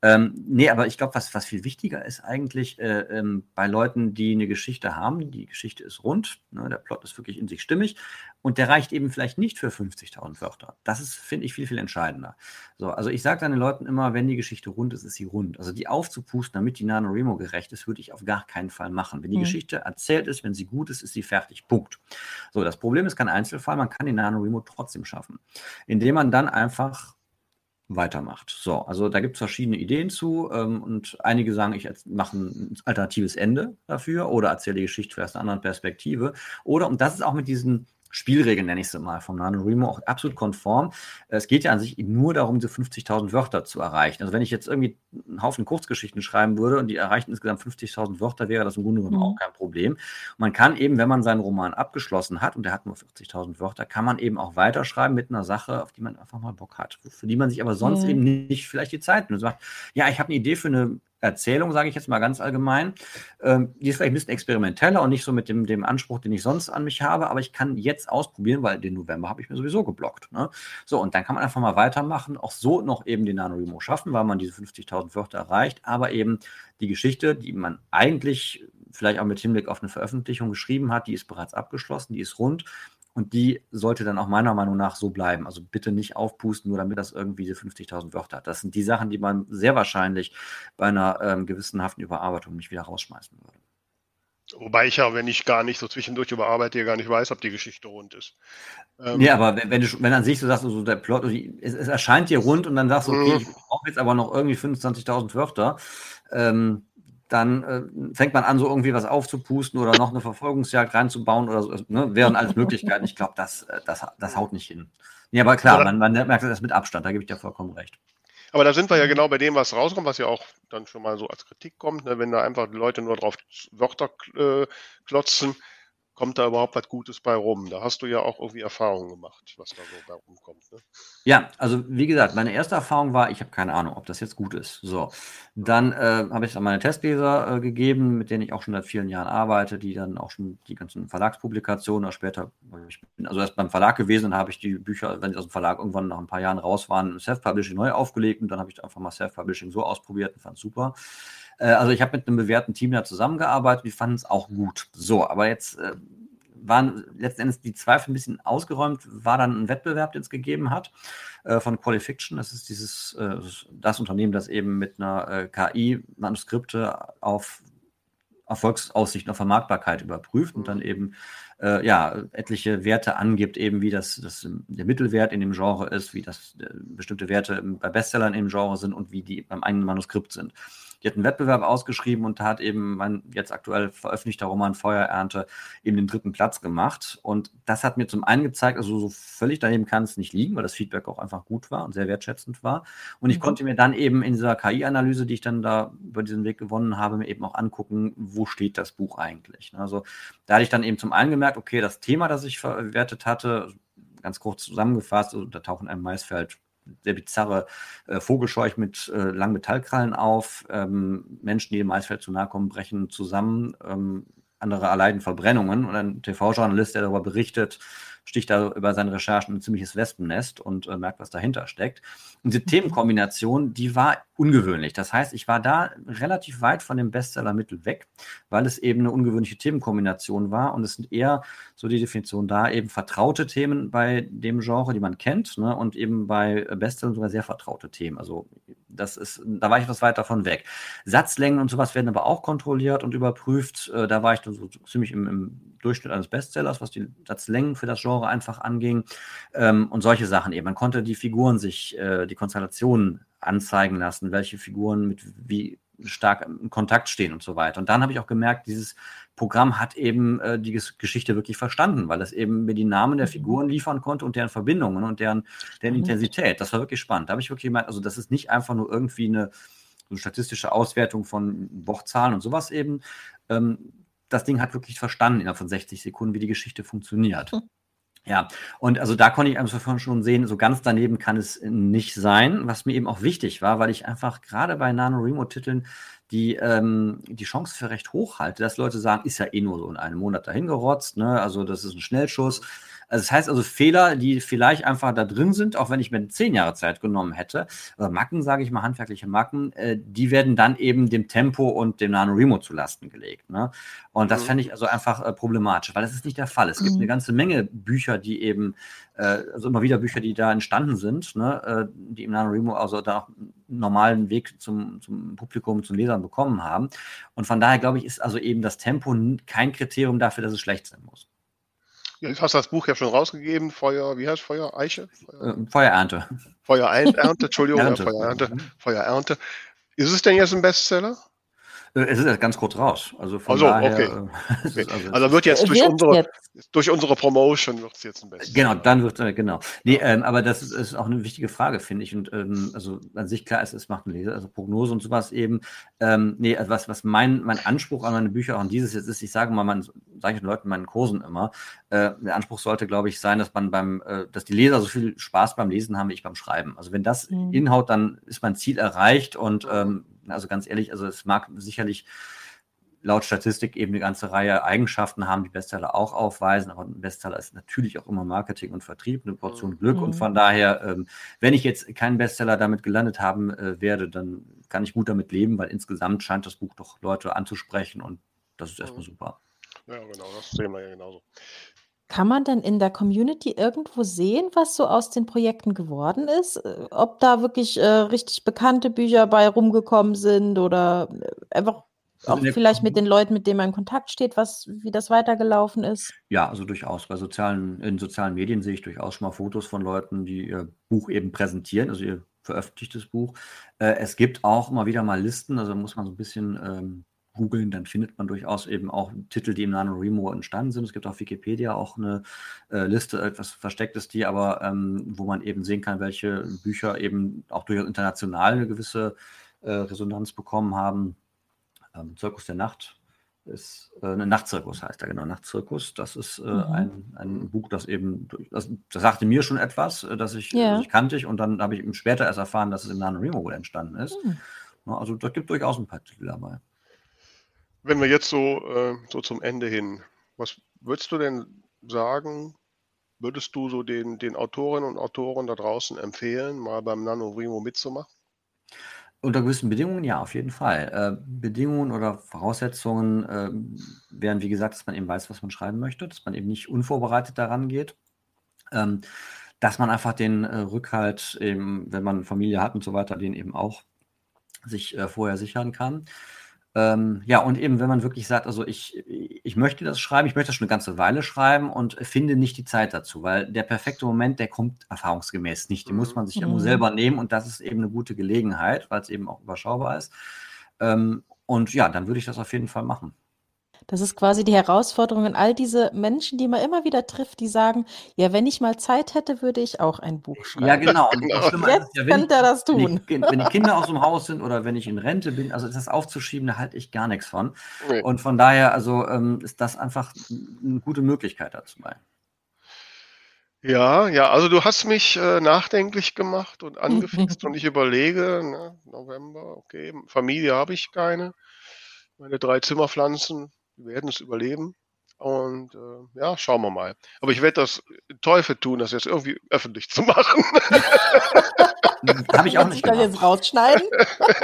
Ähm, nee, aber ich glaube, was, was viel wichtiger ist eigentlich äh, ähm, bei Leuten, die eine Geschichte haben, die Geschichte ist rund, ne, der Plot ist wirklich in sich stimmig und der reicht eben vielleicht nicht für 50.000 Wörter. Das ist, finde ich, viel, viel entscheidender. So, also ich sage dann den Leuten immer, wenn die Geschichte rund ist, ist sie rund. Also die aufzupusten, damit die NaNoWriMo gerecht ist, würde ich auf gar keinen Fall machen. Wenn die mhm. Geschichte erzählt ist, wenn sie gut ist, ist sie fertig. Punkt. So, das Problem ist kein Einzelfall, man kann die NaNoWriMo trotzdem schaffen, indem man dann einfach weitermacht. So, also da gibt es verschiedene Ideen zu ähm, und einige sagen, ich mache ein alternatives Ende dafür oder erzähle die Geschichte aus einer anderen Perspektive. Oder, und das ist auch mit diesen Spielregeln, nenne ich es mal, vom NaNoWriMo auch absolut konform. Es geht ja an sich nur darum, diese 50.000 Wörter zu erreichen. Also wenn ich jetzt irgendwie einen Haufen Kurzgeschichten schreiben würde und die erreichen insgesamt 50.000 Wörter, wäre das im Grunde genommen mhm. auch kein Problem. Und man kann eben, wenn man seinen Roman abgeschlossen hat und der hat nur 40.000 Wörter, kann man eben auch weiterschreiben mit einer Sache, auf die man einfach mal Bock hat, für die man sich aber sonst mhm. eben nicht vielleicht die Zeit nimmt. Sagt, ja, ich habe eine Idee für eine Erzählung, sage ich jetzt mal ganz allgemein. Ähm, die ist vielleicht ein bisschen experimenteller und nicht so mit dem, dem Anspruch, den ich sonst an mich habe, aber ich kann jetzt ausprobieren, weil den November habe ich mir sowieso geblockt. Ne? So, und dann kann man einfach mal weitermachen, auch so noch eben den NaNoWriMo schaffen, weil man diese 50.000 Wörter erreicht, aber eben die Geschichte, die man eigentlich vielleicht auch mit Hinblick auf eine Veröffentlichung geschrieben hat, die ist bereits abgeschlossen, die ist rund und die sollte dann auch meiner Meinung nach so bleiben. Also bitte nicht aufpusten, nur damit das irgendwie diese 50.000 Wörter hat. Das sind die Sachen, die man sehr wahrscheinlich bei einer ähm, gewissenhaften Überarbeitung nicht wieder rausschmeißen würde. Wobei ich ja, wenn ich gar nicht so zwischendurch überarbeite, gar nicht weiß, ob die Geschichte rund ist. Ähm, ja, aber wenn, wenn, du, wenn an sich so sagst, also der Plot, es, es erscheint dir rund und dann sagst du, okay, mhm. ich brauche jetzt aber noch irgendwie 25.000 Wörter, ähm, dann äh, fängt man an, so irgendwie was aufzupusten oder noch eine Verfolgungsjagd reinzubauen oder so. Ne? Wären alles Möglichkeiten. Ich glaube, das, äh, das, das haut nicht hin. Ja, aber klar, man, man merkt das mit Abstand, da gebe ich dir vollkommen recht. Aber da sind wir ja genau bei dem, was rauskommt, was ja auch dann schon mal so als Kritik kommt, ne? wenn da einfach die Leute nur drauf Wörter äh, klotzen kommt da überhaupt was Gutes bei rum? Da hast du ja auch irgendwie Erfahrungen gemacht, was da so bei rumkommt. Ne? Ja, also wie gesagt, meine erste Erfahrung war, ich habe keine Ahnung, ob das jetzt gut ist. So, dann äh, habe ich es an meine Testleser äh, gegeben, mit denen ich auch schon seit vielen Jahren arbeite, die dann auch schon die ganzen Verlagspublikationen später, ich bin also erst beim Verlag gewesen, habe ich die Bücher, wenn sie aus dem Verlag irgendwann nach ein paar Jahren raus waren, Self-Publishing neu aufgelegt und dann habe ich einfach mal Self-Publishing so ausprobiert und fand super. Äh, also ich habe mit einem bewährten Team da zusammengearbeitet, die fanden es auch gut. So, aber jetzt äh, waren letzten Endes die Zweifel ein bisschen ausgeräumt, war dann ein Wettbewerb, den es gegeben hat äh, von Qualifiction. Das ist dieses äh, das Unternehmen, das eben mit einer äh, KI Manuskripte auf Erfolgsaussichten auf Vermarktbarkeit überprüft und dann eben äh, ja etliche Werte angibt, eben wie das, das der Mittelwert in dem Genre ist, wie das äh, bestimmte Werte bei Bestsellern im Genre sind und wie die beim eigenen Manuskript sind. Die hat einen Wettbewerb ausgeschrieben und da hat eben mein jetzt aktuell veröffentlichter Roman Feuerernte eben den dritten Platz gemacht. Und das hat mir zum einen gezeigt, also so völlig daneben kann es nicht liegen, weil das Feedback auch einfach gut war und sehr wertschätzend war. Und ich mhm. konnte mir dann eben in dieser KI-Analyse, die ich dann da über diesen Weg gewonnen habe, mir eben auch angucken, wo steht das Buch eigentlich. Also da hatte ich dann eben zum einen gemerkt, okay, das Thema, das ich verwertet hatte, ganz kurz zusammengefasst, also, da tauchen einem Maisfeld sehr bizarre äh, Vogelscheuch mit äh, langen Metallkrallen auf. Ähm, Menschen, die dem Maisfeld zu nahe kommen, brechen zusammen. Ähm, andere erleiden Verbrennungen. Und ein TV-Journalist, der darüber berichtet, sticht da über seine Recherchen ein ziemliches Wespennest und äh, merkt, was dahinter steckt. Und diese Themenkombination, die war ungewöhnlich. Das heißt, ich war da relativ weit von dem Bestsellermittel weg, weil es eben eine ungewöhnliche Themenkombination war. Und es sind eher, so die Definition da, eben vertraute Themen bei dem Genre, die man kennt, ne? und eben bei Bestsellern sogar sehr vertraute Themen. Also das ist, da war ich etwas weit davon weg. Satzlängen und sowas werden aber auch kontrolliert und überprüft. Äh, da war ich dann so ziemlich im, im Durchschnitt eines Bestsellers, was die Satzlängen für das Genre einfach anging. Ähm, und solche Sachen eben. Man konnte die Figuren sich, äh, die Konstellationen anzeigen lassen, welche Figuren mit wie stark in Kontakt stehen und so weiter. Und dann habe ich auch gemerkt, dieses Programm hat eben äh, die Geschichte wirklich verstanden, weil es eben mir die Namen der mhm. Figuren liefern konnte und deren Verbindungen und deren, deren mhm. Intensität. Das war wirklich spannend. Da habe ich wirklich gemerkt, also das ist nicht einfach nur irgendwie eine, so statistische Auswertung von Wochzahlen und sowas eben. Ähm, das Ding hat wirklich verstanden innerhalb von 60 Sekunden, wie die Geschichte funktioniert. Ja, und also da konnte ich einfach schon sehen, so ganz daneben kann es nicht sein, was mir eben auch wichtig war, weil ich einfach gerade bei NaNoWriMo-Titeln die, ähm, die Chance für recht hoch halte, dass Leute sagen, ist ja eh nur so in einem Monat dahingerotzt, ne? also das ist ein Schnellschuss. Also das heißt also Fehler, die vielleicht einfach da drin sind, auch wenn ich mir zehn Jahre Zeit genommen hätte, oder Macken, sage ich mal, handwerkliche Macken, äh, die werden dann eben dem Tempo und dem NaNoWriMo zu Lasten gelegt. Ne? Und das mhm. fände ich also einfach äh, problematisch, weil das ist nicht der Fall. Es gibt mhm. eine ganze Menge Bücher, die eben, äh, also immer wieder Bücher, die da entstanden sind, ne? Äh, die im NaNoWriMo also da auch einen normalen Weg zum, zum Publikum, zum Lesern bekommen haben. Und von daher glaube ich, ist also eben das Tempo kein Kriterium dafür, dass es schlecht sein muss. Du hast das Buch ja schon rausgegeben, Feuer, wie heißt Feuer? Eiche? Feuer, äh, Feuerernte. Feuerernte, Entschuldigung, Ernte. Ja, Feuerernte, mhm. Feuerernte. Ist es denn jetzt ein Bestseller? Äh, es ist jetzt ganz kurz raus. Also von also, daher, okay. Äh, okay. Also, also, wird jetzt durch wird unsere jetzt. durch unsere Promotion wird es jetzt ein bisschen. Genau, dann wird äh, genau. Nee, ähm, aber das ist, ist, auch eine wichtige Frage, finde ich. Und ähm, also an sich klar ist, es macht ein Leser, also Prognose und sowas eben. Ähm, nee, also was, was mein, mein Anspruch an meine Bücher auch an dieses jetzt ist, ich sage mal, man sage ich den Leuten in meinen Kursen immer, äh, der Anspruch sollte, glaube ich, sein, dass man beim, äh, dass die Leser so viel Spaß beim Lesen haben wie ich beim Schreiben. Also wenn das mhm. hinhaut, dann ist mein Ziel erreicht und ähm, also ganz ehrlich, also es mag sicherlich laut Statistik eben eine ganze Reihe Eigenschaften haben, die Bestseller auch aufweisen. Aber ein Bestseller ist natürlich auch immer Marketing und Vertrieb, eine Portion mhm. Glück. Mhm. Und von daher, ähm, wenn ich jetzt keinen Bestseller damit gelandet haben äh, werde, dann kann ich gut damit leben, weil insgesamt scheint das Buch doch Leute anzusprechen und das ist erstmal mhm. super. Ja, genau, das sehen wir ja genauso. Kann man denn in der Community irgendwo sehen, was so aus den Projekten geworden ist? Äh, ob da wirklich äh, richtig bekannte Bücher bei rumgekommen sind oder äh, einfach auch vielleicht mit den Leuten, mit denen man in Kontakt steht, was, wie das weitergelaufen ist? Ja, also durchaus. Bei sozialen, in sozialen Medien sehe ich durchaus schon mal Fotos von Leuten, die ihr Buch eben präsentieren, also ihr veröffentlichtes Buch. Äh, es gibt auch immer wieder mal Listen, also muss man so ein bisschen ähm, googeln, dann findet man durchaus eben auch Titel, die im NaNoWriMo entstanden sind. Es gibt auf Wikipedia auch eine äh, Liste, etwas verstecktes, die aber, ähm, wo man eben sehen kann, welche Bücher eben auch durchaus international eine gewisse äh, Resonanz bekommen haben ähm, Zirkus der Nacht ist äh, ein Nachtzirkus heißt er, genau, Nachtzirkus. Das ist äh, mhm. ein, ein Buch, das eben, das, das, sagte mir schon etwas, äh, das ich, das ich kannte ich und dann habe ich eben später erst erfahren, dass es in NaNoWriMo wohl entstanden ist. Mhm. Also da gibt durchaus ein paar Titel dabei. Wenn wir jetzt so, äh, so zum Ende hin, was würdest du denn sagen, würdest du so den, den Autorinnen und Autoren da draußen empfehlen, mal beim NaNoWriMo mitzumachen? Unter gewissen Bedingungen, ja, auf jeden Fall. Äh, Bedingungen oder Voraussetzungen äh, wären, wie gesagt, dass man eben weiß, was man schreiben möchte, dass man eben nicht unvorbereitet daran geht, ähm, dass man einfach den äh, Rückhalt, eben, wenn man Familie hat und so weiter, den eben auch sich äh, vorher sichern kann. Ähm, ja, und eben, wenn man wirklich sagt, also ich, ich möchte das schreiben, ich möchte das schon eine ganze Weile schreiben und finde nicht die Zeit dazu, weil der perfekte Moment, der kommt erfahrungsgemäß nicht. Den muss mhm. man sich mhm. irgendwo selber nehmen und das ist eben eine gute Gelegenheit, weil es eben auch überschaubar ist. Ähm, und ja, dann würde ich das auf jeden Fall machen. Das ist quasi die Herausforderung an all diese Menschen, die man immer wieder trifft, die sagen, ja, wenn ich mal Zeit hätte, würde ich auch ein Buch schreiben. Ja, genau. Und genau. Jetzt ja, könnte er das tun. Wenn die, wenn die, Kinder aus dem Haus sind oder wenn ich in Rente bin, also das aufzuschieben, da halte ich gar nichts von. Nee. Und von daher, also ähm, ist das einfach eine gute Möglichkeit dazu bei. Ja, ja, also du hast mich äh, nachdenklich gemacht und angefixt und ich überlege, ne, November, okay, Familie habe ich keine. Meine drei Zimmerpflanzen die werden es überleben. Und äh, ja, schauen wir mal. Aber ich werde das Teufel tun, das jetzt irgendwie öffentlich zu machen. Habe ich auch nicht gemacht. jetzt rausschneiden?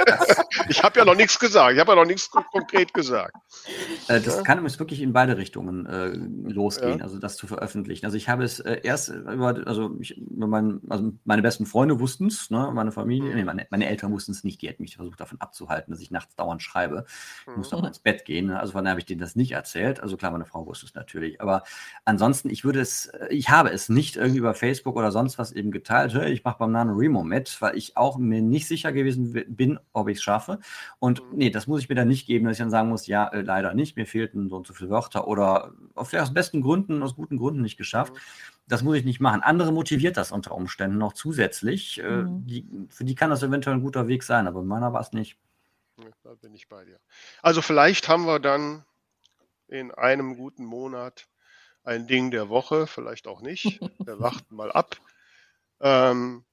ich habe ja noch nichts gesagt. Ich habe ja noch nichts konkret gesagt. Äh, das ja. kann übrigens wirklich in beide Richtungen äh, losgehen, ja. also das zu veröffentlichen. Also ich habe es äh, erst über, also, ich, über mein, also meine besten Freunde wussten es, ne? meine Familie, mhm. nee, meine, meine, Eltern wussten es nicht. Die hätten mich versucht davon abzuhalten, dass ich nachts dauernd schreibe. Ich mhm. musste auch ins Bett gehen. Ne? Also von daher habe ich denen das nicht erzählt. Also klar, meine Frau wusste es natürlich. Aber ansonsten, ich würde es, ich habe es nicht irgendwie über Facebook oder sonst was eben geteilt. Hey, ich mache beim Nano Remo mit weil ich auch mir nicht sicher gewesen bin, ob ich es schaffe. Und mhm. nee, das muss ich mir dann nicht geben, dass ich dann sagen muss, ja, äh, leider nicht, mir fehlten so und so viele Wörter oder auf aus besten Gründen, aus guten Gründen nicht geschafft. Mhm. Das muss ich nicht machen. Andere motiviert das unter Umständen noch zusätzlich. Äh, mhm. die, für die kann das eventuell ein guter Weg sein, aber meiner war es nicht. Ja, da bin ich bei dir. Also vielleicht haben wir dann in einem guten Monat ein Ding der Woche, vielleicht auch nicht. Wir warten mal ab. Ähm,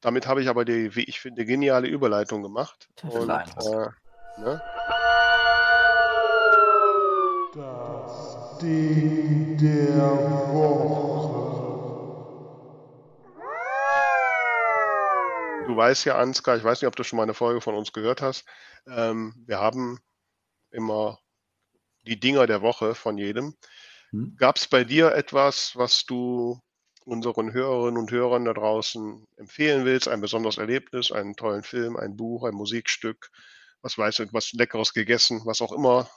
damit habe ich aber die, wie ich finde, geniale Überleitung gemacht. Und, äh, ne? Das Ding der Woche. Du weißt ja, Ansgar, ich weiß nicht, ob du schon mal eine Folge von uns gehört hast. Ähm, wir haben immer die Dinger der Woche von jedem. Hm? Gab es bei dir etwas, was du unseren Hörerinnen und Hörern da draußen empfehlen willst, ein besonderes Erlebnis, einen tollen Film, ein Buch, ein Musikstück, was weiß ich, was Leckeres gegessen, was auch immer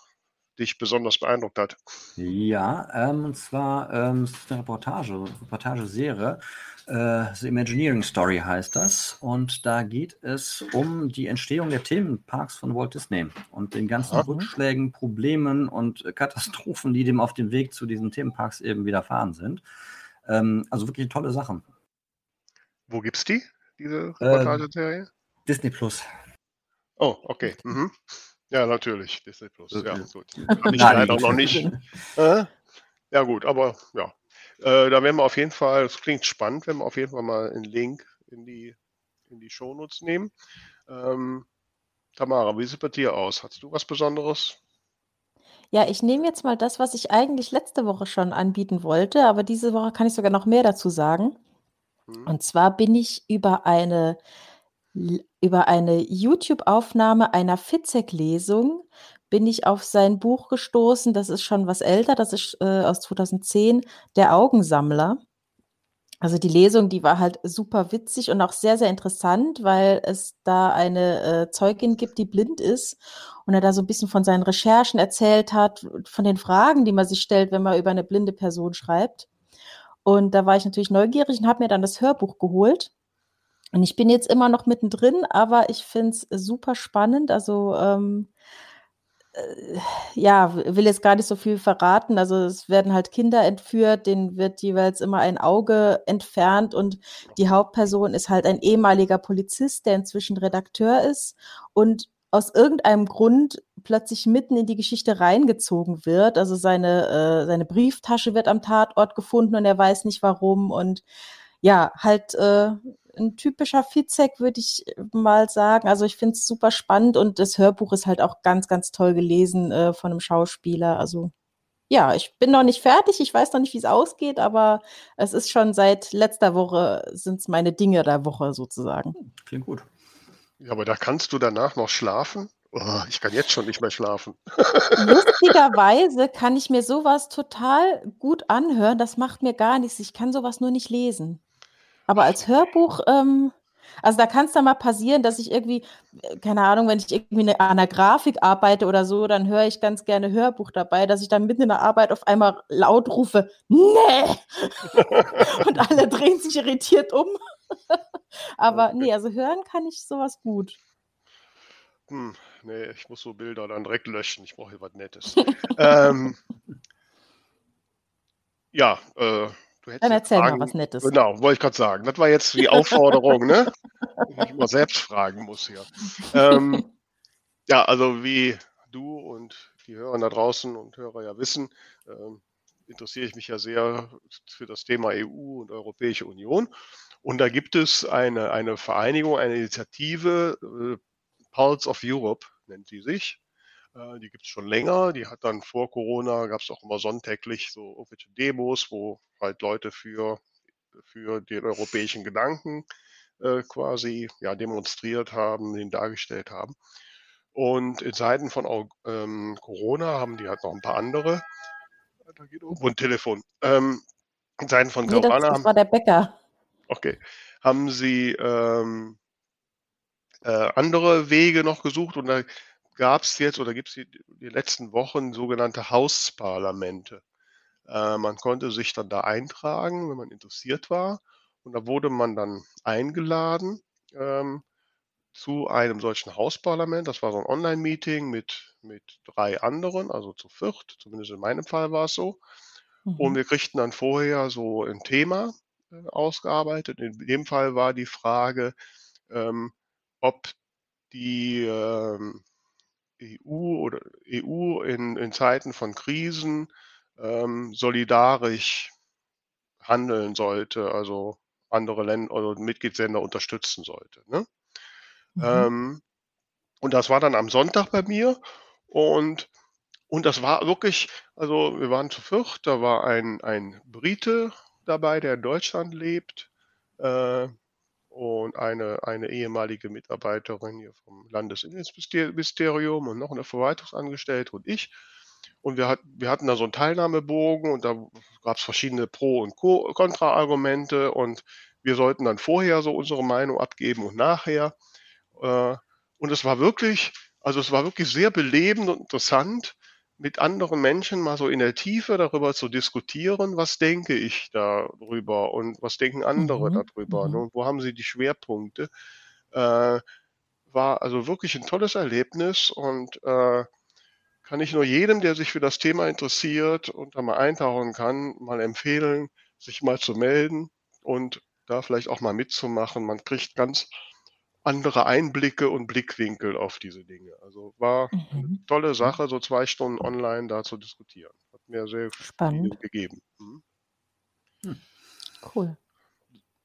dich besonders beeindruckt hat. Ja, ähm, und zwar ähm, ist eine Reportage, Reportageserie. Äh, The Imagineering Story heißt das. Und da geht es um die Entstehung der Themenparks von Walt Disney und den ganzen Aha. Rückschlägen, Problemen und Katastrophen, die dem auf dem Weg zu diesen Themenparks eben widerfahren sind. Ähm, also wirklich tolle Sache. Wo gibt es die, diese ähm, Reportageserie? Disney Plus. Oh, okay. Mhm. Ja, natürlich. Disney Plus. Ja, gut. Habe ich leider noch nicht. Äh? Ja, gut, aber ja. Äh, da werden wir auf jeden Fall, es klingt spannend, wenn wir auf jeden Fall mal einen Link in die, in die Shownotes nehmen. Ähm, Tamara, wie sieht es bei dir aus? Hast du was Besonderes? Ja, ich nehme jetzt mal das, was ich eigentlich letzte Woche schon anbieten wollte, aber diese Woche kann ich sogar noch mehr dazu sagen. Mhm. Und zwar bin ich über eine über eine YouTube-Aufnahme einer Fitzek-Lesung bin ich auf sein Buch gestoßen. Das ist schon was älter, das ist äh, aus 2010, Der Augensammler. Also die Lesung, die war halt super witzig und auch sehr, sehr interessant, weil es da eine äh, Zeugin gibt, die blind ist und er da so ein bisschen von seinen Recherchen erzählt hat, von den Fragen, die man sich stellt, wenn man über eine blinde Person schreibt. Und da war ich natürlich neugierig und habe mir dann das Hörbuch geholt. Und ich bin jetzt immer noch mittendrin, aber ich finde es super spannend. Also ähm, äh, ja, will jetzt gar nicht so viel verraten. Also es werden halt Kinder entführt, denen wird jeweils immer ein Auge entfernt und die Hauptperson ist halt ein ehemaliger Polizist, der inzwischen Redakteur ist und aus irgendeinem Grund plötzlich mitten in die Geschichte reingezogen wird. Also seine, äh, seine Brieftasche wird am Tatort gefunden und er weiß nicht warum und ja, halt äh, ein typischer Fizek, würde ich mal sagen. Also ich finde es super spannend und das Hörbuch ist halt auch ganz, ganz toll gelesen äh, von einem Schauspieler. Also ja, ich bin noch nicht fertig, ich weiß noch nicht, wie es ausgeht, aber es ist schon seit letzter Woche sind es meine Dinge der Woche sozusagen. Hm, klingt gut. Ja, aber da kannst du danach noch schlafen? Oh, ich kann jetzt schon nicht mehr schlafen. Lustigerweise kann ich mir sowas total gut anhören. Das macht mir gar nichts. Ich kann sowas nur nicht lesen. Aber als Hörbuch, ähm, also da kann es dann mal passieren, dass ich irgendwie, äh, keine Ahnung, wenn ich irgendwie an einer Grafik arbeite oder so, dann höre ich ganz gerne Hörbuch dabei, dass ich dann mitten in der Arbeit auf einmal laut rufe, nee! Und alle drehen sich irritiert um. Aber okay. nee, also hören kann ich sowas gut. Hm, nee, ich muss so Bilder dann direkt löschen. Ich brauche hier was Nettes. ähm, ja, äh, dann erzähl fragen, mal was Nettes. Genau, wollte ich gerade sagen. Das war jetzt die Aufforderung, ne? Dass ich mal selbst fragen muss hier. Ähm, ja, also wie du und die Hörer da draußen und Hörer ja wissen, ähm, interessiere ich mich ja sehr für das Thema EU und Europäische Union. Und da gibt es eine, eine Vereinigung, eine Initiative, äh, Pulse of Europe nennt die sich. Äh, die gibt es schon länger. Die hat dann vor Corona, gab es auch immer sonntäglich so irgendwelche Demos, wo halt Leute für, für den europäischen Gedanken äh, quasi ja, demonstriert haben, den dargestellt haben. Und in Zeiten von ähm, Corona haben die halt noch ein paar andere. Da geht irgendwo ein Telefon. Ähm, in Zeiten von Nee, das, Corona das haben, war der Bäcker. okay, haben sie ähm, äh, andere Wege noch gesucht und da gab es jetzt oder gibt es die, die letzten Wochen sogenannte Hausparlamente. Äh, man konnte sich dann da eintragen, wenn man interessiert war. Und da wurde man dann eingeladen ähm, zu einem solchen Hausparlament. Das war so ein Online-Meeting mit, mit drei anderen, also zu viert, zumindest in meinem Fall war es so. Und Mhm. wir kriegten dann vorher so ein Thema äh, ausgearbeitet. In dem Fall war die Frage, ähm, ob die ähm, EU oder EU in, in Zeiten von Krisen ähm, solidarisch handeln sollte, also andere Länder oder Mitgliedsländer unterstützen sollte. Ne? Mhm. Ähm, und das war dann am Sonntag bei mir und, und das war wirklich, also wir waren zu viert, da war ein, ein Brite dabei, der in Deutschland lebt äh, und eine, eine ehemalige Mitarbeiterin hier vom Landesinnenministerium und noch eine Verwaltungsangestellte und ich. Und wir, hat, wir hatten da so einen Teilnahmebogen und da gab es verschiedene Pro- und Kontraargumente und wir sollten dann vorher so unsere Meinung abgeben und nachher. Äh, und es war wirklich, also es war wirklich sehr belebend und interessant, mit anderen Menschen mal so in der Tiefe darüber zu diskutieren, was denke ich darüber und was denken andere Mhm. darüber ne, Mhm. und wo haben sie die Schwerpunkte. Äh, war also wirklich ein tolles Erlebnis und äh, kann ich nur jedem, der sich für das Thema interessiert und da mal eintauchen kann, mal empfehlen, sich mal zu melden und da vielleicht auch mal mitzumachen. Man kriegt ganz andere Einblicke und Blickwinkel auf diese Dinge. Also war eine Mhm. tolle Sache, so zwei Stunden online da zu diskutieren. Hat mir sehr viel Spannend. gegeben. Mhm. Cool.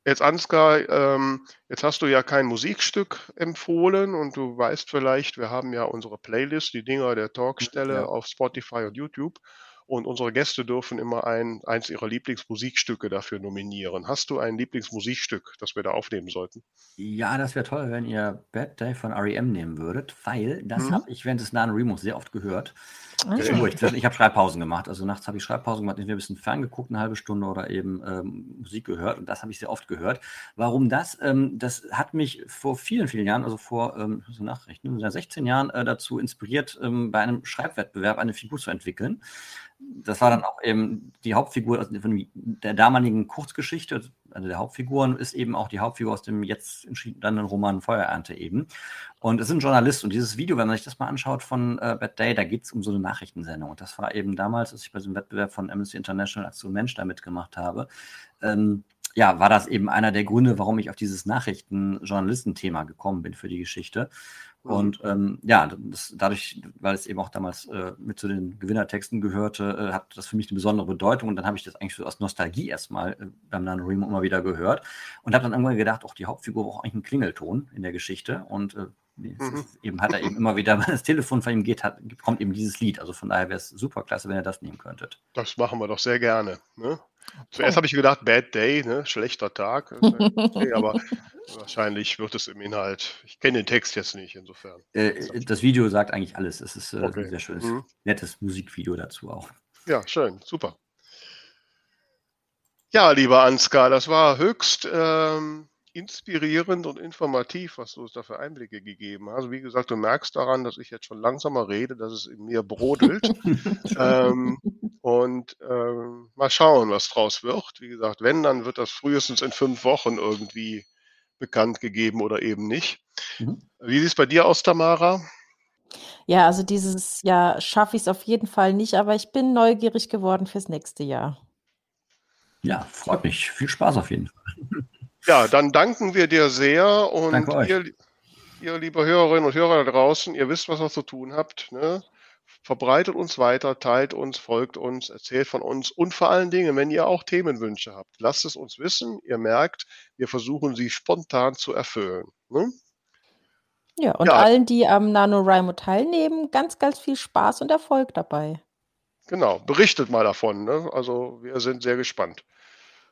Jetzt Ansgar, ähm, jetzt hast du ja kein Musikstück empfohlen und du weißt vielleicht, wir haben ja unsere Playlist, die Dinger der Talkstelle Ja. auf Spotify und YouTube und unsere Gäste dürfen immer ein, eins ihrer Lieblingsmusikstücke dafür nominieren. Hast du ein Lieblingsmusikstück, das wir da aufnehmen sollten? Ja, das wäre toll, wenn ihr Bad Day von REM nehmen würdet, weil das Mhm. habe ich während des nahen Remos sehr oft gehört. Ah, Zwischendurch. Ich habe Schreibpausen gemacht. Also nachts habe ich Schreibpausen gemacht, entweder ein bisschen ferngeguckt, eine halbe Stunde oder eben ähm, Musik gehört. Und das habe ich sehr oft gehört. Warum das? Ähm, das hat mich vor vielen, vielen Jahren, also vor ähm, Nachrechnen, 16 Jahren äh, dazu inspiriert, ähm, bei einem Schreibwettbewerb eine Figur zu entwickeln. Das war dann auch eben die Hauptfigur aus von der damaligen Kurzgeschichte. Also der Hauptfiguren ist eben auch die Hauptfigur aus dem jetzt entschiedenen Roman Feuerernte eben. Und es sind Journalist und dieses Video, wenn man sich das mal anschaut von äh, Bad Day, da geht es um so eine Nachrichtensendung. Und das war eben damals, als ich bei diesem Wettbewerb von Amnesty International Aktion Mensch da mitgemacht habe. Ähm, ja, war das eben einer der Gründe, warum ich auf dieses Nachrichtenjournalistenthema gekommen bin für die Geschichte. Mhm. Und ähm, ja, das, dadurch, weil es eben auch damals äh, mit zu den Gewinnertexten gehörte, äh, hat das für mich eine besondere Bedeutung. Und dann habe ich das eigentlich so aus Nostalgie erstmal äh, beim NaNoWriMo immer wieder gehört und habe dann irgendwann gedacht, auch die Hauptfigur braucht eigentlich einen Klingelton in der Geschichte. Und äh, Mhm. eben hat er eben immer wieder, wenn das Telefon von ihm geht, hat, kommt eben dieses Lied. Also von daher wäre es super klasse, wenn ihr das nehmen könntet. Das machen wir doch sehr gerne. Ne? Zuerst habe ich gedacht, Bad Day, ne? schlechter Tag. Okay, aber wahrscheinlich wird es im Inhalt. Ich kenne den Text jetzt nicht, insofern. Äh, das Video sagt eigentlich alles. Es ist äh, Okay. ein sehr schönes, Mhm. nettes Musikvideo dazu auch. Ja, schön, super. Ja, lieber Ansgar, das war höchst ähm, inspirierend und informativ, was du uns da für Einblicke gegeben hast. Wie gesagt, du merkst daran, dass ich jetzt schon langsamer rede, dass es in mir brodelt. ähm, und ähm, mal schauen, was draus wird. Wie gesagt, wenn, dann wird das frühestens in fünf Wochen irgendwie bekannt gegeben oder eben nicht. Mhm. Wie sieht es bei dir aus, Tamara? Ja, also dieses Jahr schaffe ich es auf jeden Fall nicht, aber ich bin neugierig geworden fürs nächste Jahr. Ja, freut mich. Viel Spaß auf jeden Fall. Ja, dann danken wir dir sehr und ihr, ihr liebe Hörerinnen und Hörer da draußen, ihr wisst, was ihr zu tun habt. Ne? verbreitet uns weiter, teilt uns, folgt uns, erzählt von uns und vor allen Dingen, wenn ihr auch Themenwünsche habt, lasst es uns wissen. Ihr merkt, wir versuchen sie spontan zu erfüllen. Ne? Ja, und Ja. allen, die am NaNoWriMo teilnehmen, ganz, ganz viel Spaß und Erfolg dabei. Genau, berichtet mal davon. Ne? Also wir sind sehr gespannt.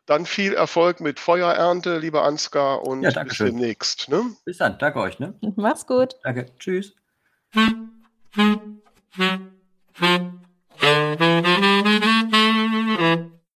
Dann viel Erfolg mit Feuerernte, lieber Ansgar, und ja, bis schön. demnächst. Ne? Bis dann, danke euch. Ne? Mach's gut. Danke, tschüss.